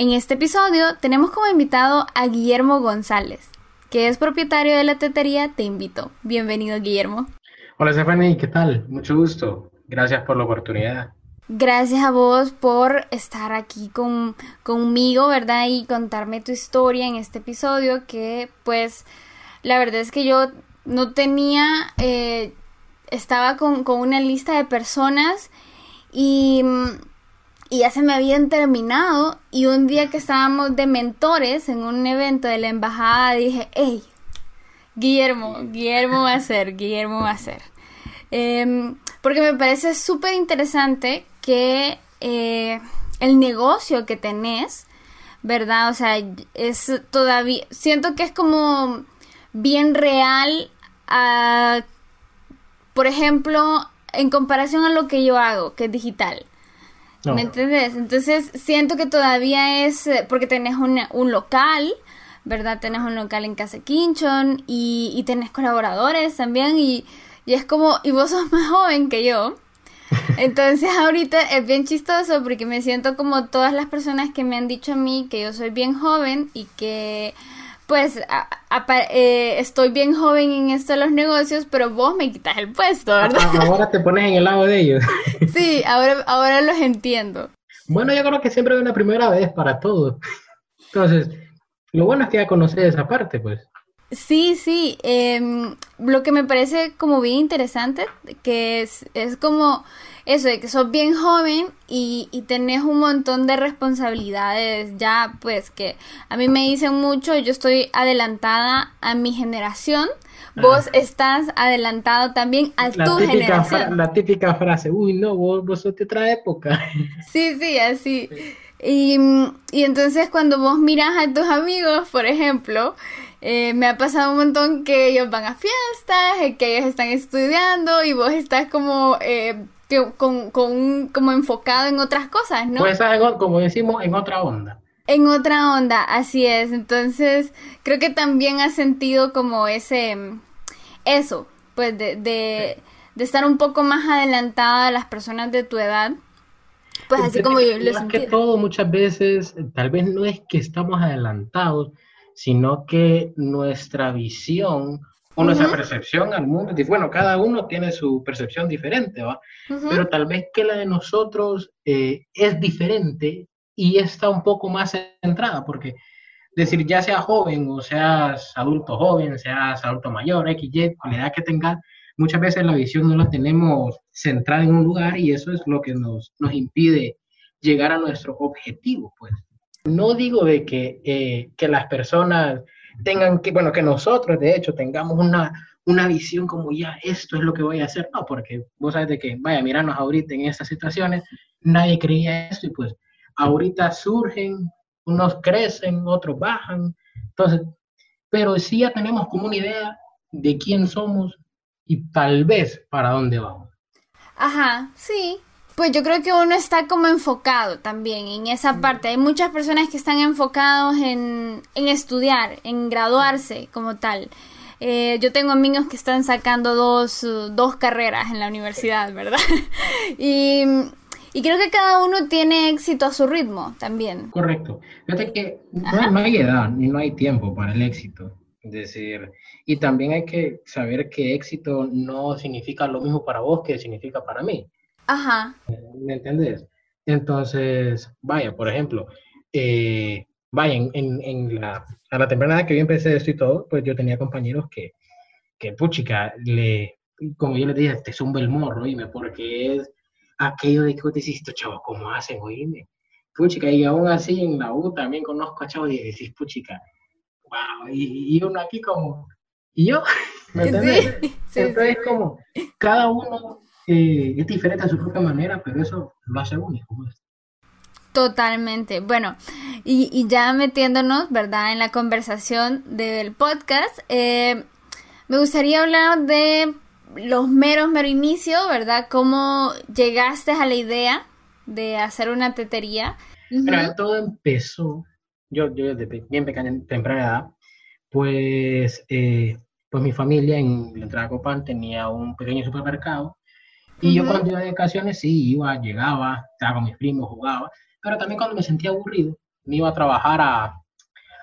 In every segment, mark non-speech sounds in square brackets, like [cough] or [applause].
En este episodio tenemos como invitado a Guillermo González, que es propietario de la tetería Te Invito. Bienvenido, Guillermo. Hola, Stephanie, ¿qué tal? Mucho gusto. Gracias por la oportunidad. Gracias a vos por estar aquí con, conmigo, ¿verdad? Y contarme tu historia en este episodio que pues la verdad es que yo no tenía, eh, estaba con, con una lista de personas y y ya se me habían terminado y un día que estábamos de mentores en un evento de la embajada dije, hey, Guillermo, Guillermo va a ser, Guillermo va a ser. Em, porque me parece súper interesante que eh, el negocio que tenés, ¿verdad? O sea, es todavía, siento que es como bien real, por ejemplo, en comparación a lo que yo hago, que es digital. ¿Me entiendes? Entonces siento que todavía es, eh, porque tenés un, local, ¿verdad? Tenés un local en Casa Quinchon y, y tenés colaboradores también y, y es como, y vos sos más joven que yo. [laughs] Entonces ahorita es bien chistoso porque me siento como todas las personas que me han dicho a mí que yo soy bien joven y que pues eh, estoy bien joven en esto de los negocios, pero vos me quitas el puesto, ¿verdad? Ahora te pones en el lado de ellos. [laughs] Sí, ahora, ahora los entiendo. Bueno, yo creo que siempre hay una primera vez para todo. Entonces, lo bueno es que ya conoces esa parte, pues. Sí, sí. Em, lo que me parece como bien interesante, que es, es como eso, de que sos bien joven y, y tenés un montón de responsabilidades ya, pues que a mí me dicen mucho, yo estoy adelantada a mi generación, vos estás adelantado también a tu generación. La típica frase, uy, no, vos, vos sos de otra época. [laughs] Sí, sí, así. Y, y entonces cuando vos miras a tus amigos, por ejemplo, eh, me ha pasado un montón que ellos van a fiestas, eh, que ellos están estudiando y vos estás como eh, con, con, como enfocado en otras cosas, ¿no? Pues como decimos, en otra onda. En otra onda, así es. Entonces, creo que también has sentido como ese, eso, pues de, de, de estar un poco más adelantada a las personas de tu edad. Pues así como yo lo que todo, muchas veces, tal vez no es que estamos adelantados, sino que nuestra visión nuestra percepción al mundo, bueno, cada uno tiene su percepción diferente, ¿va? Pero tal vez que la de nosotros eh, es diferente y está un poco más centrada, porque decir, ya sea joven o seas adulto joven, seas adulto mayor, X, Y, con la edad que tengas, muchas veces la visión no la tenemos centrada en un lugar y eso es lo que nos, nos impide llegar a nuestro objetivo, pues. No digo de que, eh, que las personas tengan que, bueno, que nosotros de hecho tengamos una, una visión como ya esto es lo que voy a hacer, no, porque vos sabes de que, vaya, mirarnos ahorita en estas situaciones, nadie creía esto y pues ahorita surgen, unos crecen, otros bajan, entonces, pero sí ya tenemos como una idea de quién somos y tal vez para dónde vamos. Ajá, sí, pues yo creo que uno está como enfocado también en esa mm. parte. Hay muchas personas que están enfocados en, estudiar, en graduarse como tal. Eh, yo tengo amigos que están sacando dos, dos carreras en la universidad, ¿verdad? [laughs] y, creo que cada uno tiene éxito a su ritmo también. Correcto. Fíjate que no, no, hay edad ni no hay tiempo para el éxito. Es decir, y también hay que saber que éxito no significa lo mismo para vos que significa para mí. Ajá. ¿Me entiendes? Entonces, vaya, por ejemplo, eh, vaya, en, en, la, a la temprana que yo empecé esto y todo, pues yo tenía compañeros que, que puchica, le, como yo les dije, te zumba el morro, oíme, porque es aquello de que te hiciste, chavo, ¿cómo hacen, oíme? Puchica, y aún así en la U también conozco a chavos y decís, puchica, wow, y, y uno aquí como, ¿y yo? [laughs] ¿Me entiendes? Entonces, como, cada uno es diferente a su propia manera, pero eso lo hace único. Pues. Totalmente. Bueno, y, ya metiéndonos, ¿verdad?, en la conversación del podcast, eh, me gustaría hablar de los meros, mero inicio, ¿verdad? ¿Cómo llegaste a la idea de hacer una tetería? Todo empezó, yo, yo desde bien pequeña, temprana edad, pues, eh, pues mi familia en la entrada Copán tenía un pequeño supermercado y yo cuando iba de vacaciones sí, iba, llegaba, estaba con mis primos, jugaba, pero también cuando me sentía aburrido, me iba a trabajar a,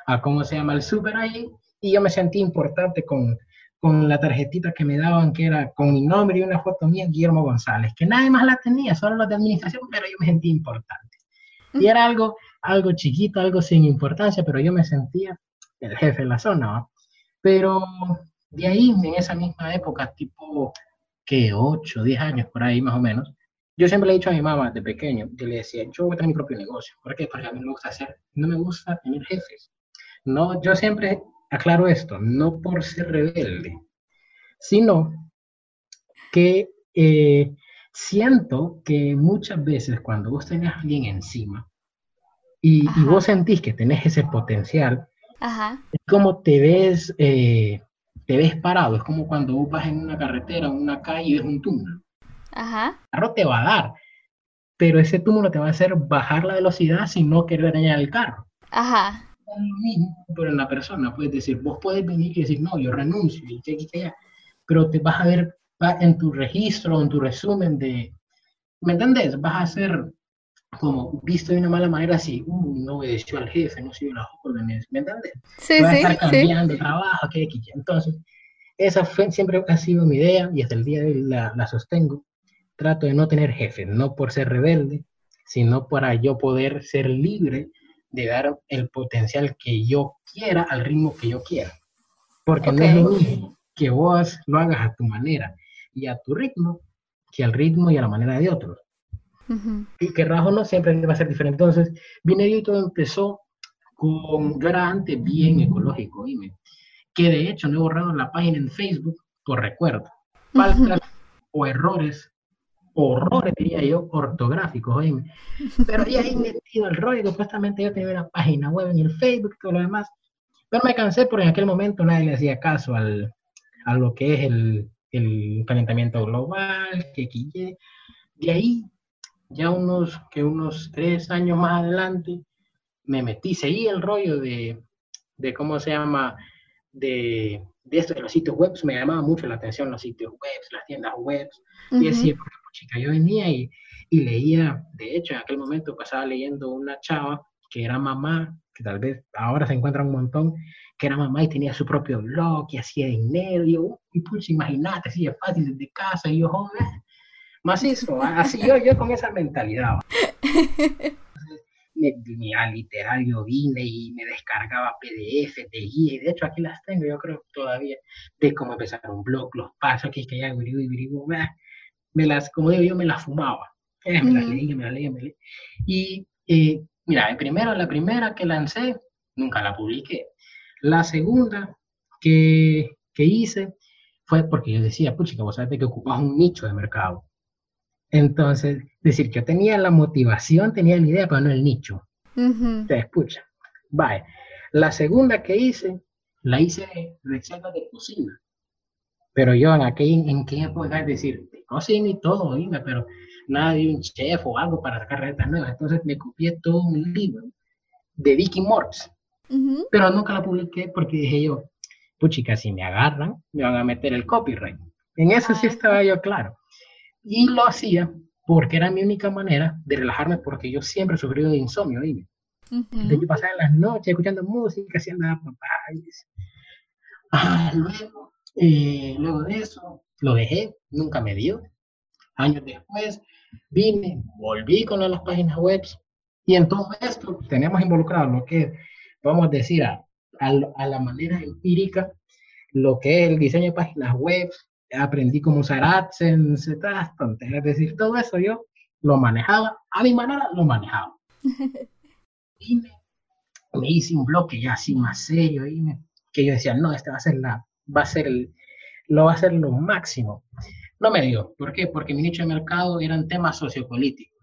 a ¿cómo se llama? El súper ahí, y yo me sentía importante con, con la tarjetita que me daban, que era con mi nombre y una foto mía, Guillermo González, que nadie más la tenía, solo los de administración, pero yo me sentía importante. Y era algo, algo chiquito, algo sin importancia, pero yo me sentía el jefe de la zona. Pero de ahí, en esa misma época, tipo que 8, 10 años por ahí más o menos, yo siempre le he dicho a mi mamá de pequeño, que le decía, yo voy a tener mi propio negocio. ¿Por qué? Porque a mí me gusta hacer, no me gusta tener jefes. No, yo siempre aclaro esto, no por ser rebelde, sino que eh, siento que muchas veces cuando vos tenés a alguien encima y, vos sentís que tenés ese potencial, es como te ves, eh, te ves parado, es como cuando vos vas en una carretera, en una calle y ves un túnel. Ajá. El carro te va a dar, pero ese túmulo te va a hacer bajar la velocidad sin no querer dañar el carro. Ajá. Es lo mismo, pero en la persona, puedes decir, vos puedes venir y decir, no, yo renuncio, y que, que, pero te vas a ver en tu registro, en tu resumen de, ¿me entendés? Vas a ser como visto de una mala manera si uh, no obedeció al jefe, no siguió las órdenes, ¿me entiendes? Sí, vas a estar cambiando trabajo, que, Entonces, esa fue, siempre ha sido mi idea y hasta el día de hoy la, la sostengo trato de no tener jefe, no por ser rebelde, sino para yo poder ser libre de dar el potencial que yo quiera al ritmo que yo quiera. Porque no es lo mismo que vos lo hagas a tu manera y a tu ritmo que al ritmo y a la manera de otros. Y que Rajo no siempre va a ser diferente. Entonces, y todo empezó con, yo era antes bien ecológico, dime, que de hecho no he borrado la página en Facebook por recuerdo, faltas o errores horrores, diría yo, ortográficos, oíme. Pero ya ahí metido el rollo, supuestamente yo tenía una página web en el Facebook y todo lo demás. Pero me cansé porque en aquel momento nadie le hacía caso al, a lo que es el, el calentamiento global, que quille. De ahí, ya unos, que unos tres años más adelante, me metí, seguí el rollo de, de cómo se llama, de, de esto de los sitios web, me llamaba mucho la atención los sitios web, las tiendas web, y decía, chica, yo venía y, y, leía, de hecho, en aquel momento pasaba leyendo una chava que era mamá, que tal vez ahora se encuentra un montón, que era mamá y tenía su propio blog y hacía dinero, y yo, y pues imagínate, así es fácil desde casa, y yo, joder, eso así yo, yo con esa mentalidad. me, me, literal, yo vine y me descargaba PDF de guía, y de hecho aquí las tengo, yo creo todavía, de cómo empezar un blog, los pasos que es que ya, me las, como digo yo, me las fumaba. Eh, me las leía, me las leía, me leía. Y eh, mira, primero, la primera que lancé, nunca la publiqué. La segunda que, que hice fue porque yo decía, pucha, vos sabés que ocupas un nicho de mercado. Entonces, decir que yo tenía la motivación, tenía la idea, pero no el nicho. Te escucha. Vale. La segunda que hice, la hice recetas de cocina. Pero yo en aquel, en qué época es decir, cocina y todo, dime, pero nada de un chef o algo para sacar recetas nuevas. Entonces me copié todo un libro de Vicky Morts, pero nunca la publiqué porque dije yo, puchica, si me agarran, me van a meter el copyright. En eso sí estaba yo claro. Y lo hacía porque era mi única manera de relajarme porque yo siempre he sufrido de insomnio, dime. De que pasaba las noches escuchando música, haciendo papá. Ah, luego eh, luego de eso, lo dejé, nunca me dio. Años después, vine, volví con las páginas web y en todo esto tenemos involucrado lo que, vamos a decir, a, a, la manera empírica, lo que es el diseño de páginas web, aprendí cómo usar AdSense, es decir, todo eso yo lo manejaba, a mi manera lo manejaba. [laughs] y me, me, hice un bloque ya así más serio, y me, que yo decía, no, este va a ser la, va a ser el, lo va a ser lo máximo. No me dio. ¿Por qué? Porque mi nicho de mercado eran temas sociopolíticos.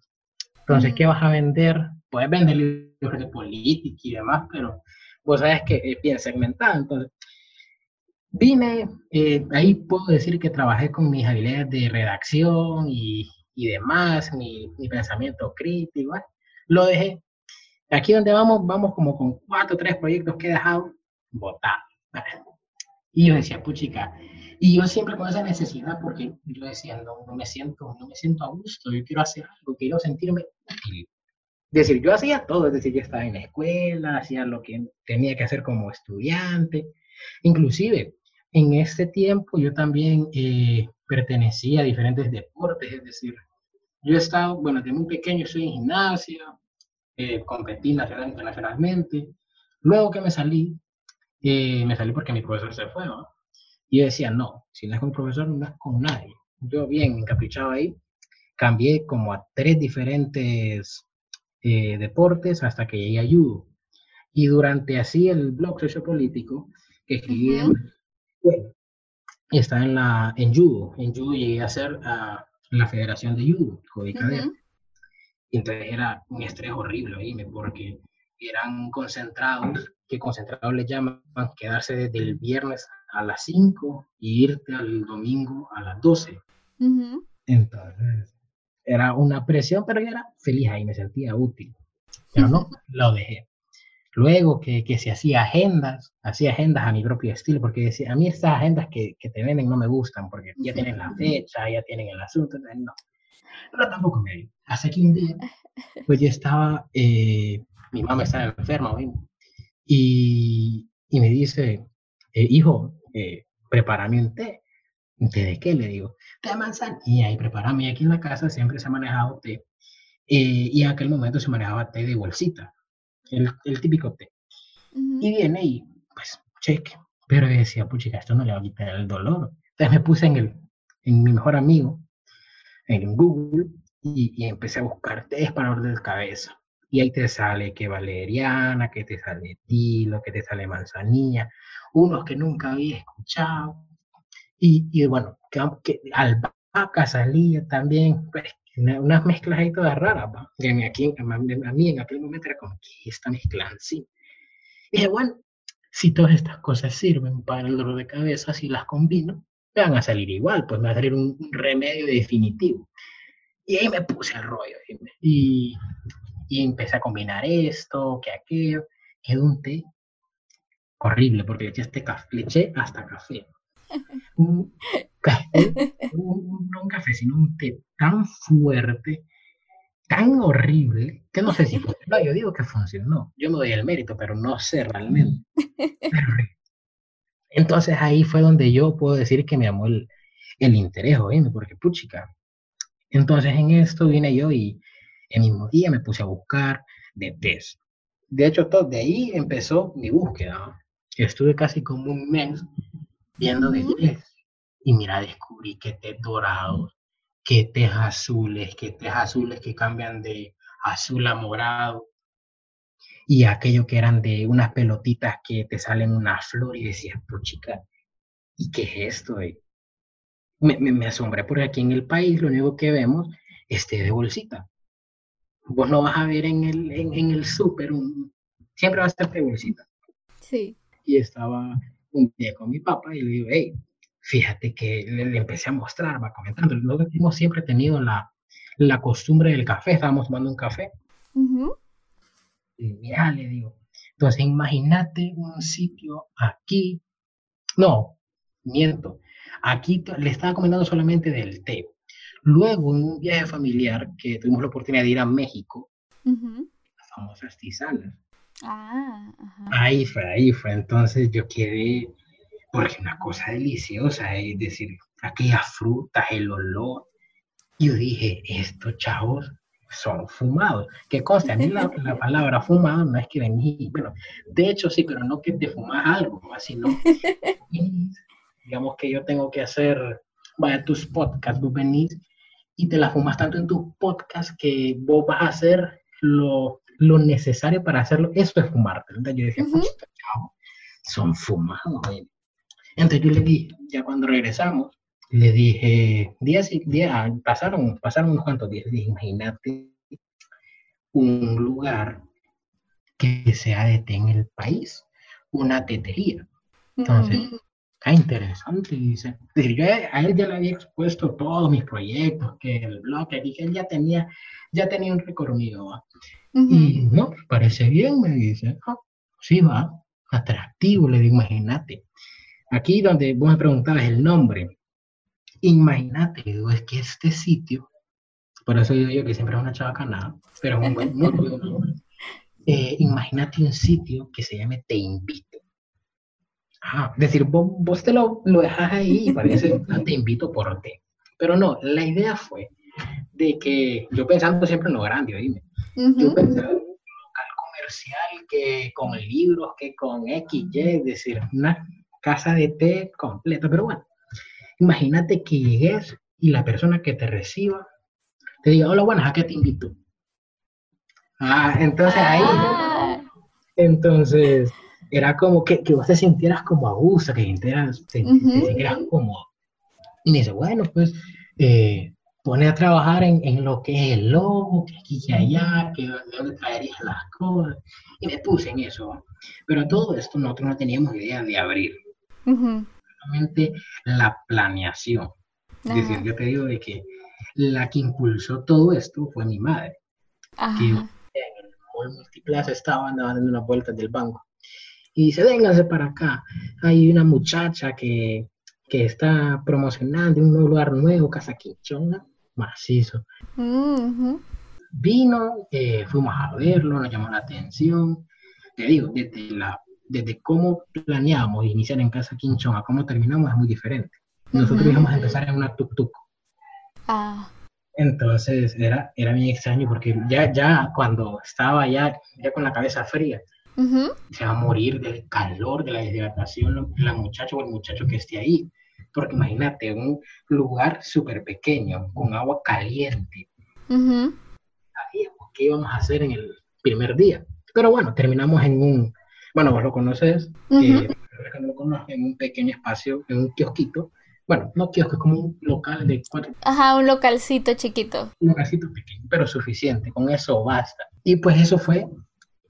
Entonces, ¿qué vas a vender puedes vender libros de política y demás, pero vos sabes que es bien segmentado. Entonces, vine, eh, ahí puedo decir que trabajé con mis habilidades de redacción y, y demás, mi, mi, pensamiento crítico, lo dejé. Aquí donde vamos, vamos como con cuatro o tres proyectos que he dejado votados. Y yo decía, puchica, y yo siempre con esa necesidad, porque yo decía, no, no me siento, no me siento a gusto, yo quiero hacer algo, quiero sentirme útil. Es decir, yo hacía todo, es decir, yo estaba en la escuela, hacía lo que tenía que hacer como estudiante. Inclusive, en este tiempo yo también eh, pertenecía a diferentes deportes, es decir, yo he estado, bueno, desde muy pequeño estoy en gimnasia, eh, competí nacional, internacionalmente. Luego que me salí, eh, me salí porque mi profesor se fue, ¿no? Y yo decía, no, si no es con un profesor, no es con nadie. Yo bien encaprichado ahí, cambié como a tres diferentes eh, deportes hasta que llegué a judo. Y durante así el blog sociopolítico que escribí, bueno, está en, la, en judo. En judo llegué a ser a la Federación de Judo, Y entonces era un estrés horrible ahí, porque eran concentrados, que concentrados le llaman, quedarse desde el viernes a las 5 y irte al domingo a las 12. Entonces, era una presión, pero yo era feliz ahí, me sentía útil. Pero no, [laughs] lo dejé. Luego que, que se hacía agendas, hacía agendas a mi propio estilo, porque decía, a mí estas agendas que, que te venden no me gustan, porque ya tienen la fecha, ya tienen el asunto, no. Pero tampoco me Hace que un día, [laughs] pues yo estaba, eh, mi mamá estaba enferma, y, y me dice, eh, hijo, eh, prepárame un té. ¿Un té de qué? Le digo, té de manzanilla y prepárame. Aquí en la casa siempre se ha manejado té. Eh, y en aquel momento se manejaba té de bolsita, el, el típico té. Y viene y, pues, cheque. Pero decía, puchica, esto no le va a quitar el dolor. Entonces me puse en, el, en mi mejor amigo, en Google, y, y empecé a buscar té para dolor de cabeza. Y ahí te sale que valeriana, que te sale tilo, que te sale manzanilla, unos que nunca había escuchado. Y, y bueno, que, que albahaca salía también, pues, unas mezclas ahí todas raras, ¿va? Que a, aquí, a, mí en aquel momento era como, ¿qué esta mezcla sí? Y dije, bueno, si todas estas cosas sirven para el dolor de cabeza, si las combino, me van a salir igual, pues me va a salir un, remedio definitivo. Y ahí me puse el rollo y, y empecé a combinar esto, que aquello, quedó un té horrible porque le eché, este café, le eché hasta café. [laughs] Un no un café, sino un té tan fuerte, tan horrible, que no sé si funcionó. Yo digo que funcionó. Yo me doy el mérito, pero no sé realmente. Entonces ahí fue donde yo puedo decir que me llamó el, el interés, ¿eh? porque puchica. Entonces en esto vine yo y el mismo día me puse a buscar de test. De hecho, todo, de ahí empezó mi búsqueda estuve casi como un mes viendo de tres. Y mira, descubrí que té dorados, que té azules, que té azules que cambian de azul a morado. Y aquello que eran de unas pelotitas que te salen una flor y decías, pues chica, ¿y qué es esto? Eh? Me, me, asombré porque aquí en el país lo único que vemos es té de bolsita. Vos no vas a ver en el, en, en el súper, siempre va a estar té de bolsita. Sí y estaba un día con mi papá y le digo, hey, fíjate que le, empecé a mostrar, va comentando. Nosotros hemos siempre tenido la, la costumbre del café, estábamos tomando un café. Y mira, le digo, entonces imagínate un sitio aquí, no, miento, aquí le estaba comentando solamente del té. Luego, en un viaje familiar que tuvimos la oportunidad de ir a México, las famosas tisanas. Ah, Ahí fue, ahí fue. Entonces yo quedé, porque una cosa deliciosa, es decir, aquellas frutas, el olor. Yo dije, estos chavos son fumados. Que consta, a mí la, [laughs] palabra fumado no es que venís, bueno, de hecho sí, pero no que te fumas algo, sino, [laughs] digamos que yo tengo que hacer, vaya, tus podcasts, vos venís y te la fumas tanto en tus podcasts que vos vas a hacer lo lo necesario para hacerlo, eso es fumar. Entonces yo decía, son fumados. Entonces yo le dije, ya cuando regresamos, le dije, días y días, pasaron, pasaron unos cuantos días, le dije, imagínate un lugar que sea de té en el país, una tetería. Entonces, está interesante, dice. yo a él ya le había expuesto todos mis proyectos, que el blog, que él ya tenía, ya tenía un recorrido. Y no, parece bien, me dice. Ah, sí, va, atractivo, le digo, imagínate. Aquí donde vos me preguntabas el nombre, imagínate, digo, es que este sitio, por eso digo yo que siempre es una chavacanada, pero es un buen, muy buen nombre. Eh, imagínate un sitio que se llame Te Invito. Ah, es decir, vos, te lo, lo dejas ahí y parece, [laughs] ah, te invito por té. Pero no, la idea fue de que yo pensando siempre en lo grande, dime. Yo pensaba en un local comercial que con libros, que con X, Y, decir, una casa de té completa. Pero bueno, imagínate que llegues y la persona que te reciba te diga, hola, buenas, ¿a qué te invito? Ah, entonces ahí, ah. entonces era como que, que, vos te sintieras como a gusto, que te, sintieras cómodo. Y me dice, bueno, pues eh, pone a trabajar en, en, lo que es el logo, que aquí y allá, que de dónde traerías las cosas. Y me puse en eso. Pero todo esto nosotros no teníamos idea de abrir. Solamente la planeación. Es decir, yo te digo de que la que impulsó todo esto fue mi madre. Que en el mall multiplaza estaba dando unas vueltas del banco. Y dice, vénganse para acá. Hay una muchacha que, que está promocionando un lugar nuevo, Casa Quinchona macizo. Vino, eh, fuimos a verlo, nos llamó la atención. Te digo, desde, la, desde cómo planeamos iniciar en Casa Quinchón a cómo terminamos es muy diferente. Nosotros íbamos a empezar en una tuk-tuk. Ah. Entonces era, era bien extraño porque ya, ya cuando estaba ya, ya con la cabeza fría, se va a morir del calor, de la deshidratación, la muchacha o el muchacho que esté ahí. Porque imagínate, un lugar súper pequeño, con agua caliente. Sabíamos qué íbamos a hacer en el primer día. Pero bueno, terminamos en un, bueno, vos lo conoces, eh, en un pequeño espacio, en un kiosquito. Bueno, no kiosco, es como un local de cuatro. Ajá, un localcito chiquito. Un localcito pequeño, pero suficiente, con eso basta. Y pues eso fue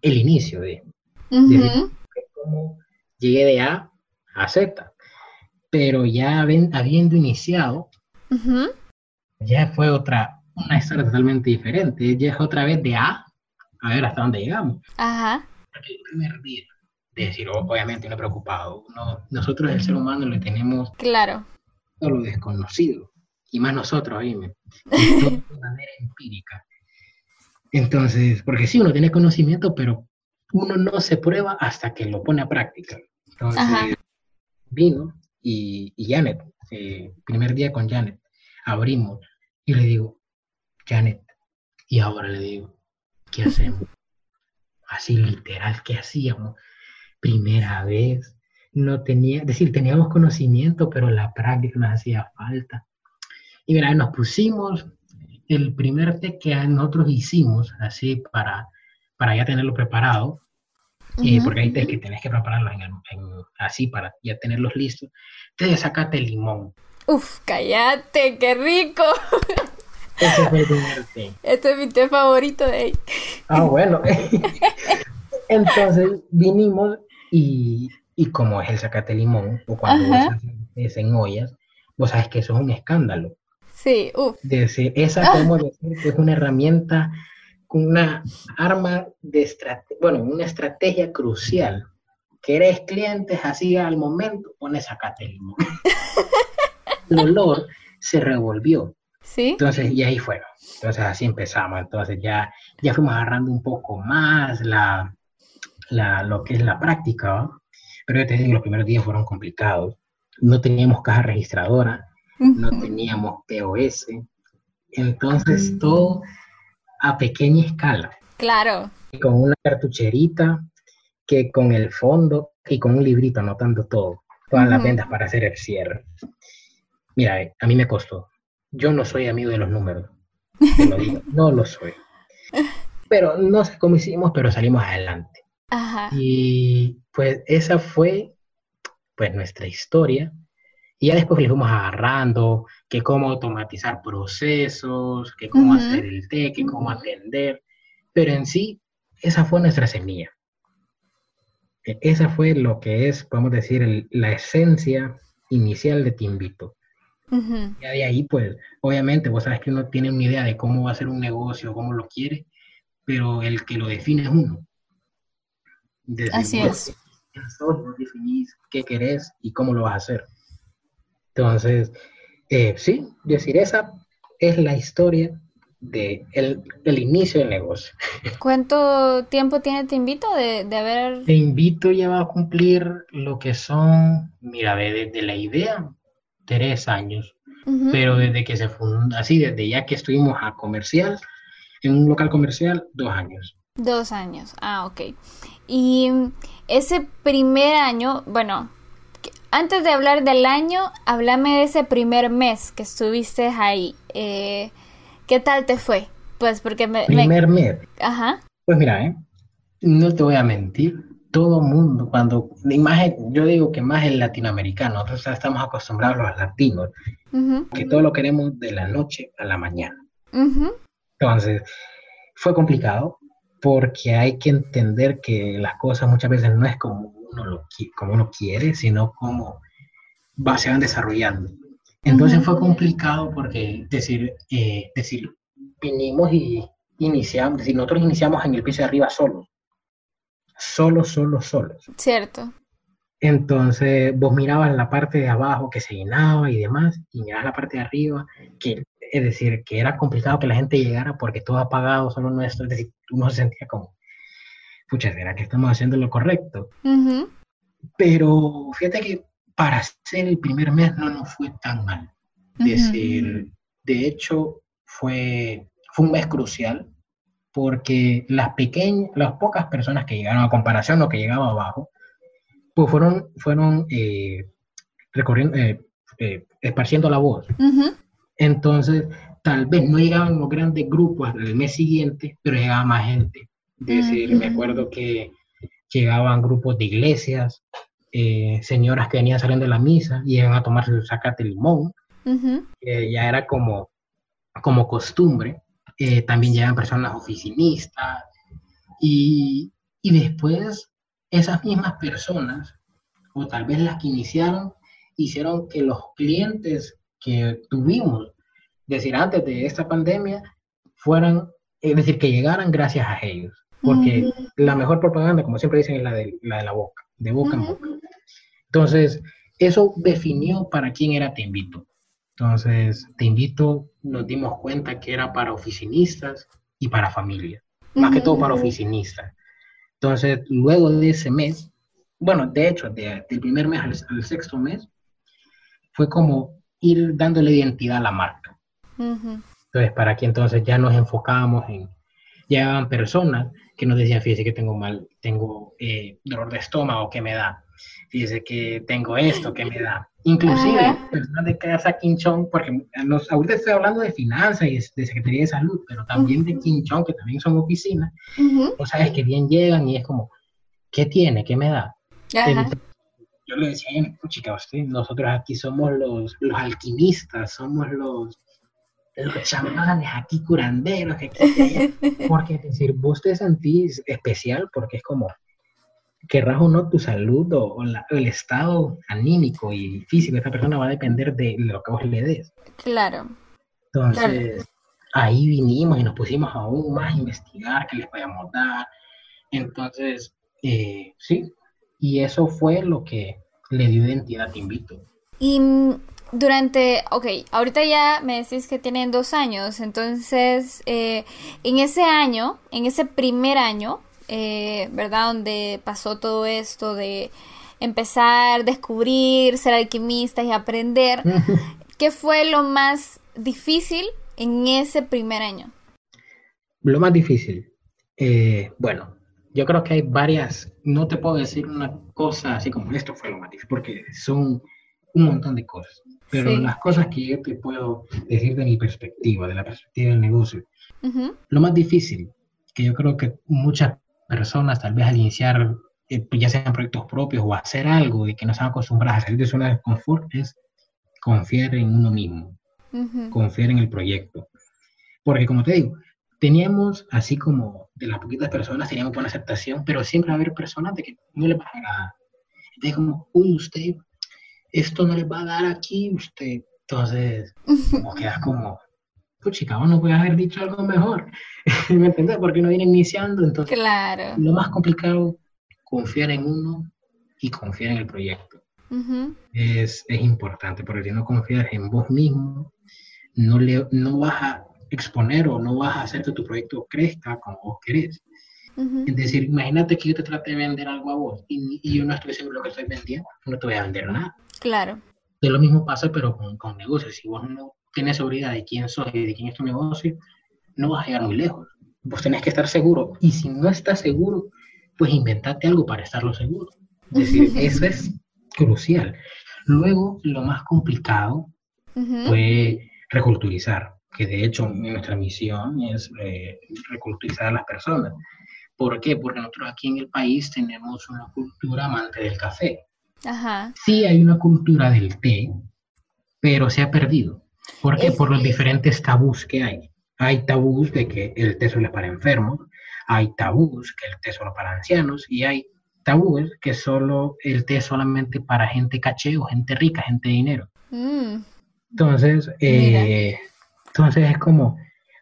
el inicio de, de cómo llegué de A a Z pero ya habiendo iniciado, ya fue otra, una historia totalmente diferente. Ya es otra vez de A a ver hasta dónde llegamos. Ajá. Porque el primer día, de decir, obviamente uno preocupado, nosotros el ser humano le tenemos claro. todo lo desconocido, y más nosotros, dime, [laughs] de manera empírica. Entonces, porque sí, uno tiene conocimiento, pero uno no se prueba hasta que lo pone a práctica. Entonces, vino y, Janet, eh, primer día con Janet, abrimos y le digo, Janet, y ahora le digo, ¿qué hacemos? Así literal, ¿qué hacíamos? Primera vez, no tenía, es decir, teníamos conocimiento, pero la práctica nos hacía falta. Y mira, nos pusimos el primer té que nosotros hicimos, así para, para ya tenerlo preparado, eh, porque hay té que tenés que prepararlos así para ya tenerlos listos. Té de zacate limón. Uf, cállate, qué rico. Ese fue el primer té. Este es mi té favorito de ahí. Ah, bueno. [laughs] Entonces vinimos y, y, como es el zacate limón, o cuando es en ollas, vos sabes que eso es un escándalo. Sí, uff. esa, como decir que es una herramienta una arma de estrategia, bueno, una estrategia crucial. Que eres cliente, así al momento, pones el limón. [laughs] el olor se revolvió. Sí. Entonces, y ahí fueron. Entonces, así empezamos. Entonces, ya, ya fuimos agarrando un poco más la, la, lo que es la práctica. Pero yo te digo, los primeros días fueron complicados. No teníamos caja registradora, no teníamos POS. Entonces, todo a pequeña escala. Claro. Con una cartucherita, que con el fondo y con un librito anotando todo, todas las ventas para hacer el cierre. Mira, a mí me costó. Yo no soy amigo de los números. lo digo, [laughs] no lo soy. Pero no sé cómo hicimos, pero salimos adelante. Ajá. Y pues esa fue pues nuestra historia. Y ya después le fuimos agarrando, que cómo automatizar procesos, que cómo hacer el té, que cómo atender. pero en sí, esa fue nuestra semilla. E, esa fue lo que es, podemos decir, la esencia inicial de Te Invito. Y de ahí, pues, obviamente, vos sabes que uno tiene una idea de cómo va a ser un negocio, cómo lo quiere, pero el que lo define es uno. Así es. Vos definís qué querés y cómo lo vas a hacer. Entonces, eh, sí, decir, esa es la historia de el, inicio del negocio. [laughs] ¿Cuánto tiempo tiene Te Invito de, de, haber...? Te Invito ya va a cumplir lo que son, mira, desde la idea, tres años, pero desde que se fundó, así, desde ya que estuvimos a comercial, en un local comercial, dos años. Dos años, ah, ok. Y ese primer año, bueno, antes de hablar del año, háblame de ese primer mes que estuviste ahí. Eh, ¿Qué tal te fue? Pues porque me... Primer mes. Ajá. Pues mira, ¿eh? no te voy a mentir, todo mundo, cuando, imagen, yo digo que más el latinoamericano, nosotros estamos acostumbrados los latinos, que todo lo queremos de la noche a la mañana. Entonces, fue complicado porque hay que entender que las cosas muchas veces no es como uno, lo, como uno quiere, sino como va, se van desarrollando. Entonces fue complicado porque decir, eh, decir, vinimos y iniciamos, decir, nosotros iniciamos en el piso de arriba solos, solos, solos, solos. Cierto. Entonces vos mirabas la parte de abajo que se llenaba y demás, y mirabas la parte de arriba, que es decir, que era complicado que la gente llegara porque todo apagado, solo nuestro, es decir, uno se sentía como, pucha, ¿será que estamos haciendo lo correcto? Pero fíjate que para ser el primer mes no nos fue tan mal. decir, de hecho, fue, fue un mes crucial porque las pequeñas, las pocas personas que llegaron a comparación o que llegaba abajo, pues fueron, fueron eh, recorriendo, eh, eh, esparciendo la voz. Entonces, tal vez no llegaban los grandes grupos el mes siguiente, pero llegaba más gente. Es decir, me acuerdo que llegaban grupos de iglesias, eh, señoras que venían saliendo de la misa y iban a tomarse su sacate limón, que ya era como, como costumbre. Eh, también llegan personas oficinistas y, y después esas mismas personas, o tal vez las que iniciaron, hicieron que los clientes que tuvimos, decir, antes de esta pandemia, fueran, es decir, que llegaran gracias a ellos. Porque la mejor propaganda, como siempre dicen, es la de la, de la boca, de boca en boca. Entonces, eso definió para quién era Te Invito. Entonces, Te Invito nos dimos cuenta que era para oficinistas y para familia, más que todo para oficinistas. Entonces, luego de ese mes, bueno, de hecho, del primer mes al, sexto mes, fue como ir dándole identidad a la marca. Entonces, para que entonces ya nos enfocábamos en, llegaban personas que nos decían, fíjese que tengo mal, tengo eh, dolor de estómago, que me da? fíjese que tengo esto que me da. Inclusive, personas de casa Quinchón, porque ahorita estoy hablando de finanzas y de Secretaría de Salud, pero también de Quinchón, que también son oficinas, o sabes que bien llegan y es como, ¿qué tiene? ¿Qué me da? Yo le decía, chica, usted, nosotros aquí somos los, los alquimistas, somos los, los chamanes aquí curanderos, que [laughs] porque es decir, vos te sentís especial porque es como, querrás o no, tu salud o, el estado anímico y físico de esta persona va a depender de lo que vos le des. Claro. Entonces, ahí vinimos y nos pusimos aún más a investigar qué les podíamos dar. Entonces, eh, sí, y eso fue lo que le dio identidad Invito. Y durante, ok, ahorita ya me decís que tienen dos años, entonces, eh, en ese año, en ese primer año, eh, ¿verdad? Donde pasó todo esto de empezar, descubrir, ser alquimista y aprender. [laughs] ¿Qué fue lo más difícil en ese primer año? Lo más difícil. Eh, bueno, yo creo que hay varias, no te puedo decir una cosa así como esto fue lo más difícil, porque son un montón de cosas. Pero las cosas que yo te puedo decir de mi perspectiva, de la perspectiva del negocio, lo más difícil, que yo creo que muchas personas, tal vez al iniciar, eh, pues, ya sean proyectos propios o hacer algo de que no están acostumbradas a salir de zona de confort, es confiar en uno mismo, confiar en el proyecto. Porque como te digo, teníamos, así como de las poquitas personas, teníamos buena aceptación, pero siempre va a haber personas de que no les va a dar. Entonces, como, uy, usted, esto no les va a dar aquí, usted. Entonces, como quedas como, pues chica, no puede haber dicho algo mejor. [laughs] ¿Me entiendes? Porque uno viene iniciando, entonces. Claro. Lo más complicado, confiar en uno y confiar en el proyecto. es, es, importante, porque si no confías en vos mismo, no, le, no vas a exponer o no vas a hacer que tu proyecto crezca como vos querés. Es decir, imagínate que yo te trate de vender algo a vos y, y, yo no estoy seguro de lo que estoy vendiendo, no te voy a vender nada. Claro. De lo mismo pasa, pero con, con negocios. Si vos no tienes seguridad de quién sos y de quién es tu negocio, no vas a llegar muy lejos. Vos tenés que estar seguro. Y si no estás seguro, pues inventate algo para estarlo seguro. Es decir, eso es crucial. Luego, lo más complicado fue reculturizar, que de hecho nuestra misión es eh, reculturizar a las personas. ¿Por qué? Porque nosotros aquí en el país tenemos una cultura amante del café. Ajá. Sí hay una cultura del té, pero se ha perdido. ¿Por qué? Por los diferentes tabús que hay. Hay tabús de que el té solo es para enfermos, hay tabús que el té solo para ancianos y hay tabúes que solo el té es solamente para gente caché o gente rica, gente de dinero. Mm. Entonces, eh, entonces es como,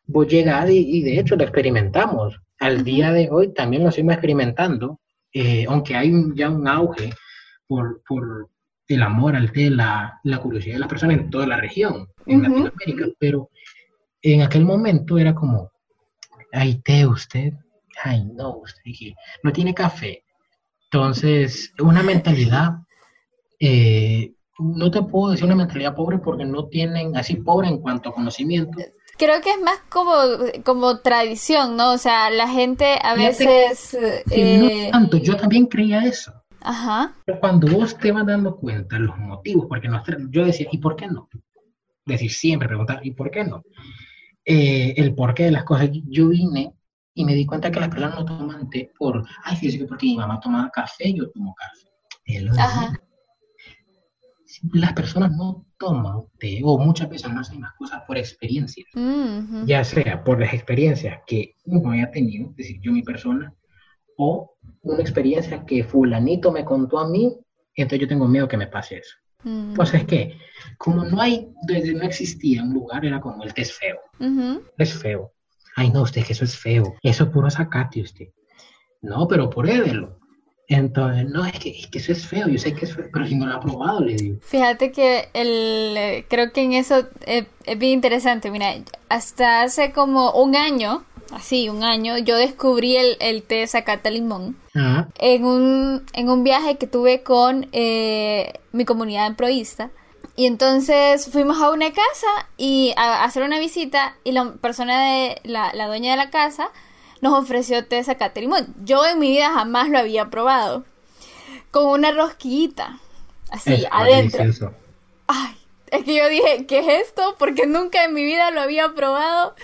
vos llegás y, de hecho lo experimentamos. Al día de hoy también lo seguimos experimentando, eh, aunque hay ya un auge por, por, el amor al té, la, la, curiosidad de las personas en toda la región, en Latinoamérica, pero en aquel momento era como, ay, té usted, ay, no, usted no tiene café. Entonces, una mentalidad, eh, no te puedo decir una mentalidad pobre porque no tienen, así pobre en cuanto a conocimiento. Creo que es más como, como tradición, ¿no? O sea, la gente a veces... Eh, no tanto, yo también creía eso. Ajá. Pero cuando vos te vas dando cuenta los motivos, porque yo decía, ¿y por qué no? Decir siempre, preguntar, ¿y por qué no? Eh, el porqué de las cosas. Yo vine y me di cuenta que las personas no toman té por, ay, fíjese que porque mi mamá tomaba café, yo tomo café. Ajá. Las personas no toman té, o muchas veces no hacen las cosas por experiencias, ya sea por las experiencias que uno haya tenido, es decir, yo mi persona, o una experiencia que fulanito me contó a mí, entonces yo tengo miedo que me pase eso. Mm. Pues es que, como no hay, desde no existía un lugar, era como el té es feo. Es feo. Ay, no, usted que eso es feo. Eso es puro sacate usted. No, pero pruébelo. Entonces, no, es que, es que, eso es feo, yo sé que es feo, pero si no lo ha probado, le digo. Fíjate que el, eh, creo que en eso es, es bien interesante. Mira, hasta hace como un año, así, un año, yo descubrí el, el té zacate limón en, un, en un viaje que tuve con eh, mi comunidad emproísta. Y entonces fuimos a una casa y a, hacer una visita y la persona de la, la, dueña de la casa nos ofreció té zacate limón. Yo en mi vida jamás lo había probado. Con una rosquillita, así, adentro. Ay, es que yo dije, ¿qué es esto? Porque nunca en mi vida lo había probado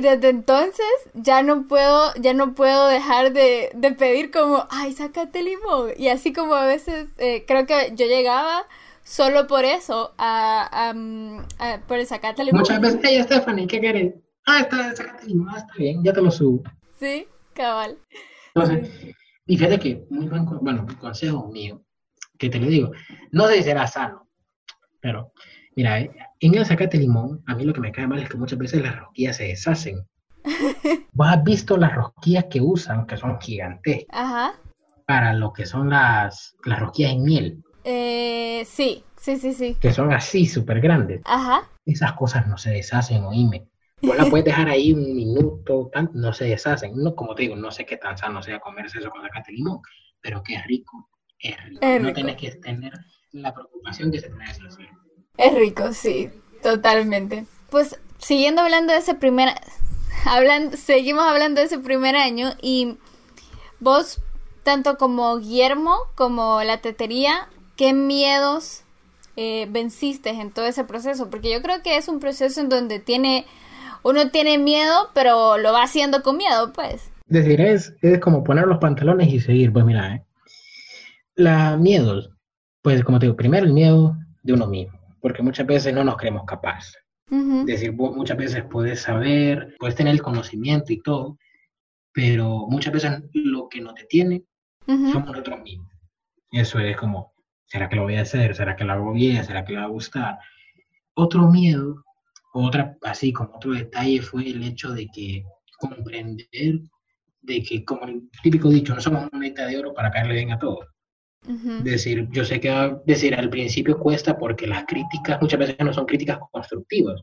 desde entonces ya no puedo, ya no puedo dejar de, pedir como, ay, sácate limón. Y así como a veces eh, creo que yo llegaba solo por eso, a, por el sacate limón. Muchas veces, hey Stephanie, ¿qué querés? Ah, está, sacate limón, está bien, ya te lo subo. Sí, cabal. Entonces, y fíjate que, muy buen, bueno, un consejo mío, que te lo digo, no sé si será sano, pero Mira, eh, en el zacate limón, a mí lo que me cae mal es que muchas veces las rosquillas se deshacen. [laughs] ¿Vos has visto las rosquillas que usan, que son gigantes? Ajá. Para lo que son las, las rosquillas en miel. Eh, sí, sí, sí, sí. Que son así, súper grandes. Ajá. Esas cosas no se deshacen, oíme. Vos las puedes dejar ahí un minuto, no se deshacen. No, como te digo, no sé qué tan sano sea comerse eso con zacate limón, pero qué rico, es rico. no tienes que tener la preocupación que se tiene eso. Es rico, sí, totalmente. Pues siguiendo hablando de ese primer, hablando, seguimos hablando de ese primer año y vos, tanto como Guillermo como la tetería, ¿qué miedos eh, venciste en todo ese proceso? Porque yo creo que es un proceso en donde tiene, uno tiene miedo, pero lo va haciendo con miedo, pues. Decir, es, es como poner los pantalones y seguir, pues mira, ¿eh? La miedos, pues como te digo, primero el miedo de uno mismo porque muchas veces no nos creemos capaces. decir, vos muchas veces puedes saber, puedes tener el conocimiento y todo, pero muchas veces lo que nos detiene somos nosotros mismos. Eso es como, ¿será que lo voy a hacer? ¿Será que lo hago bien? ¿Será que le va a gustar? Otro miedo, otra, así como otro detalle fue el hecho de que comprender de que, como el típico dicho, no somos una moneda de oro para caerle bien a todos. Decir, yo sé que decir al principio cuesta porque las críticas muchas veces no son críticas constructivas.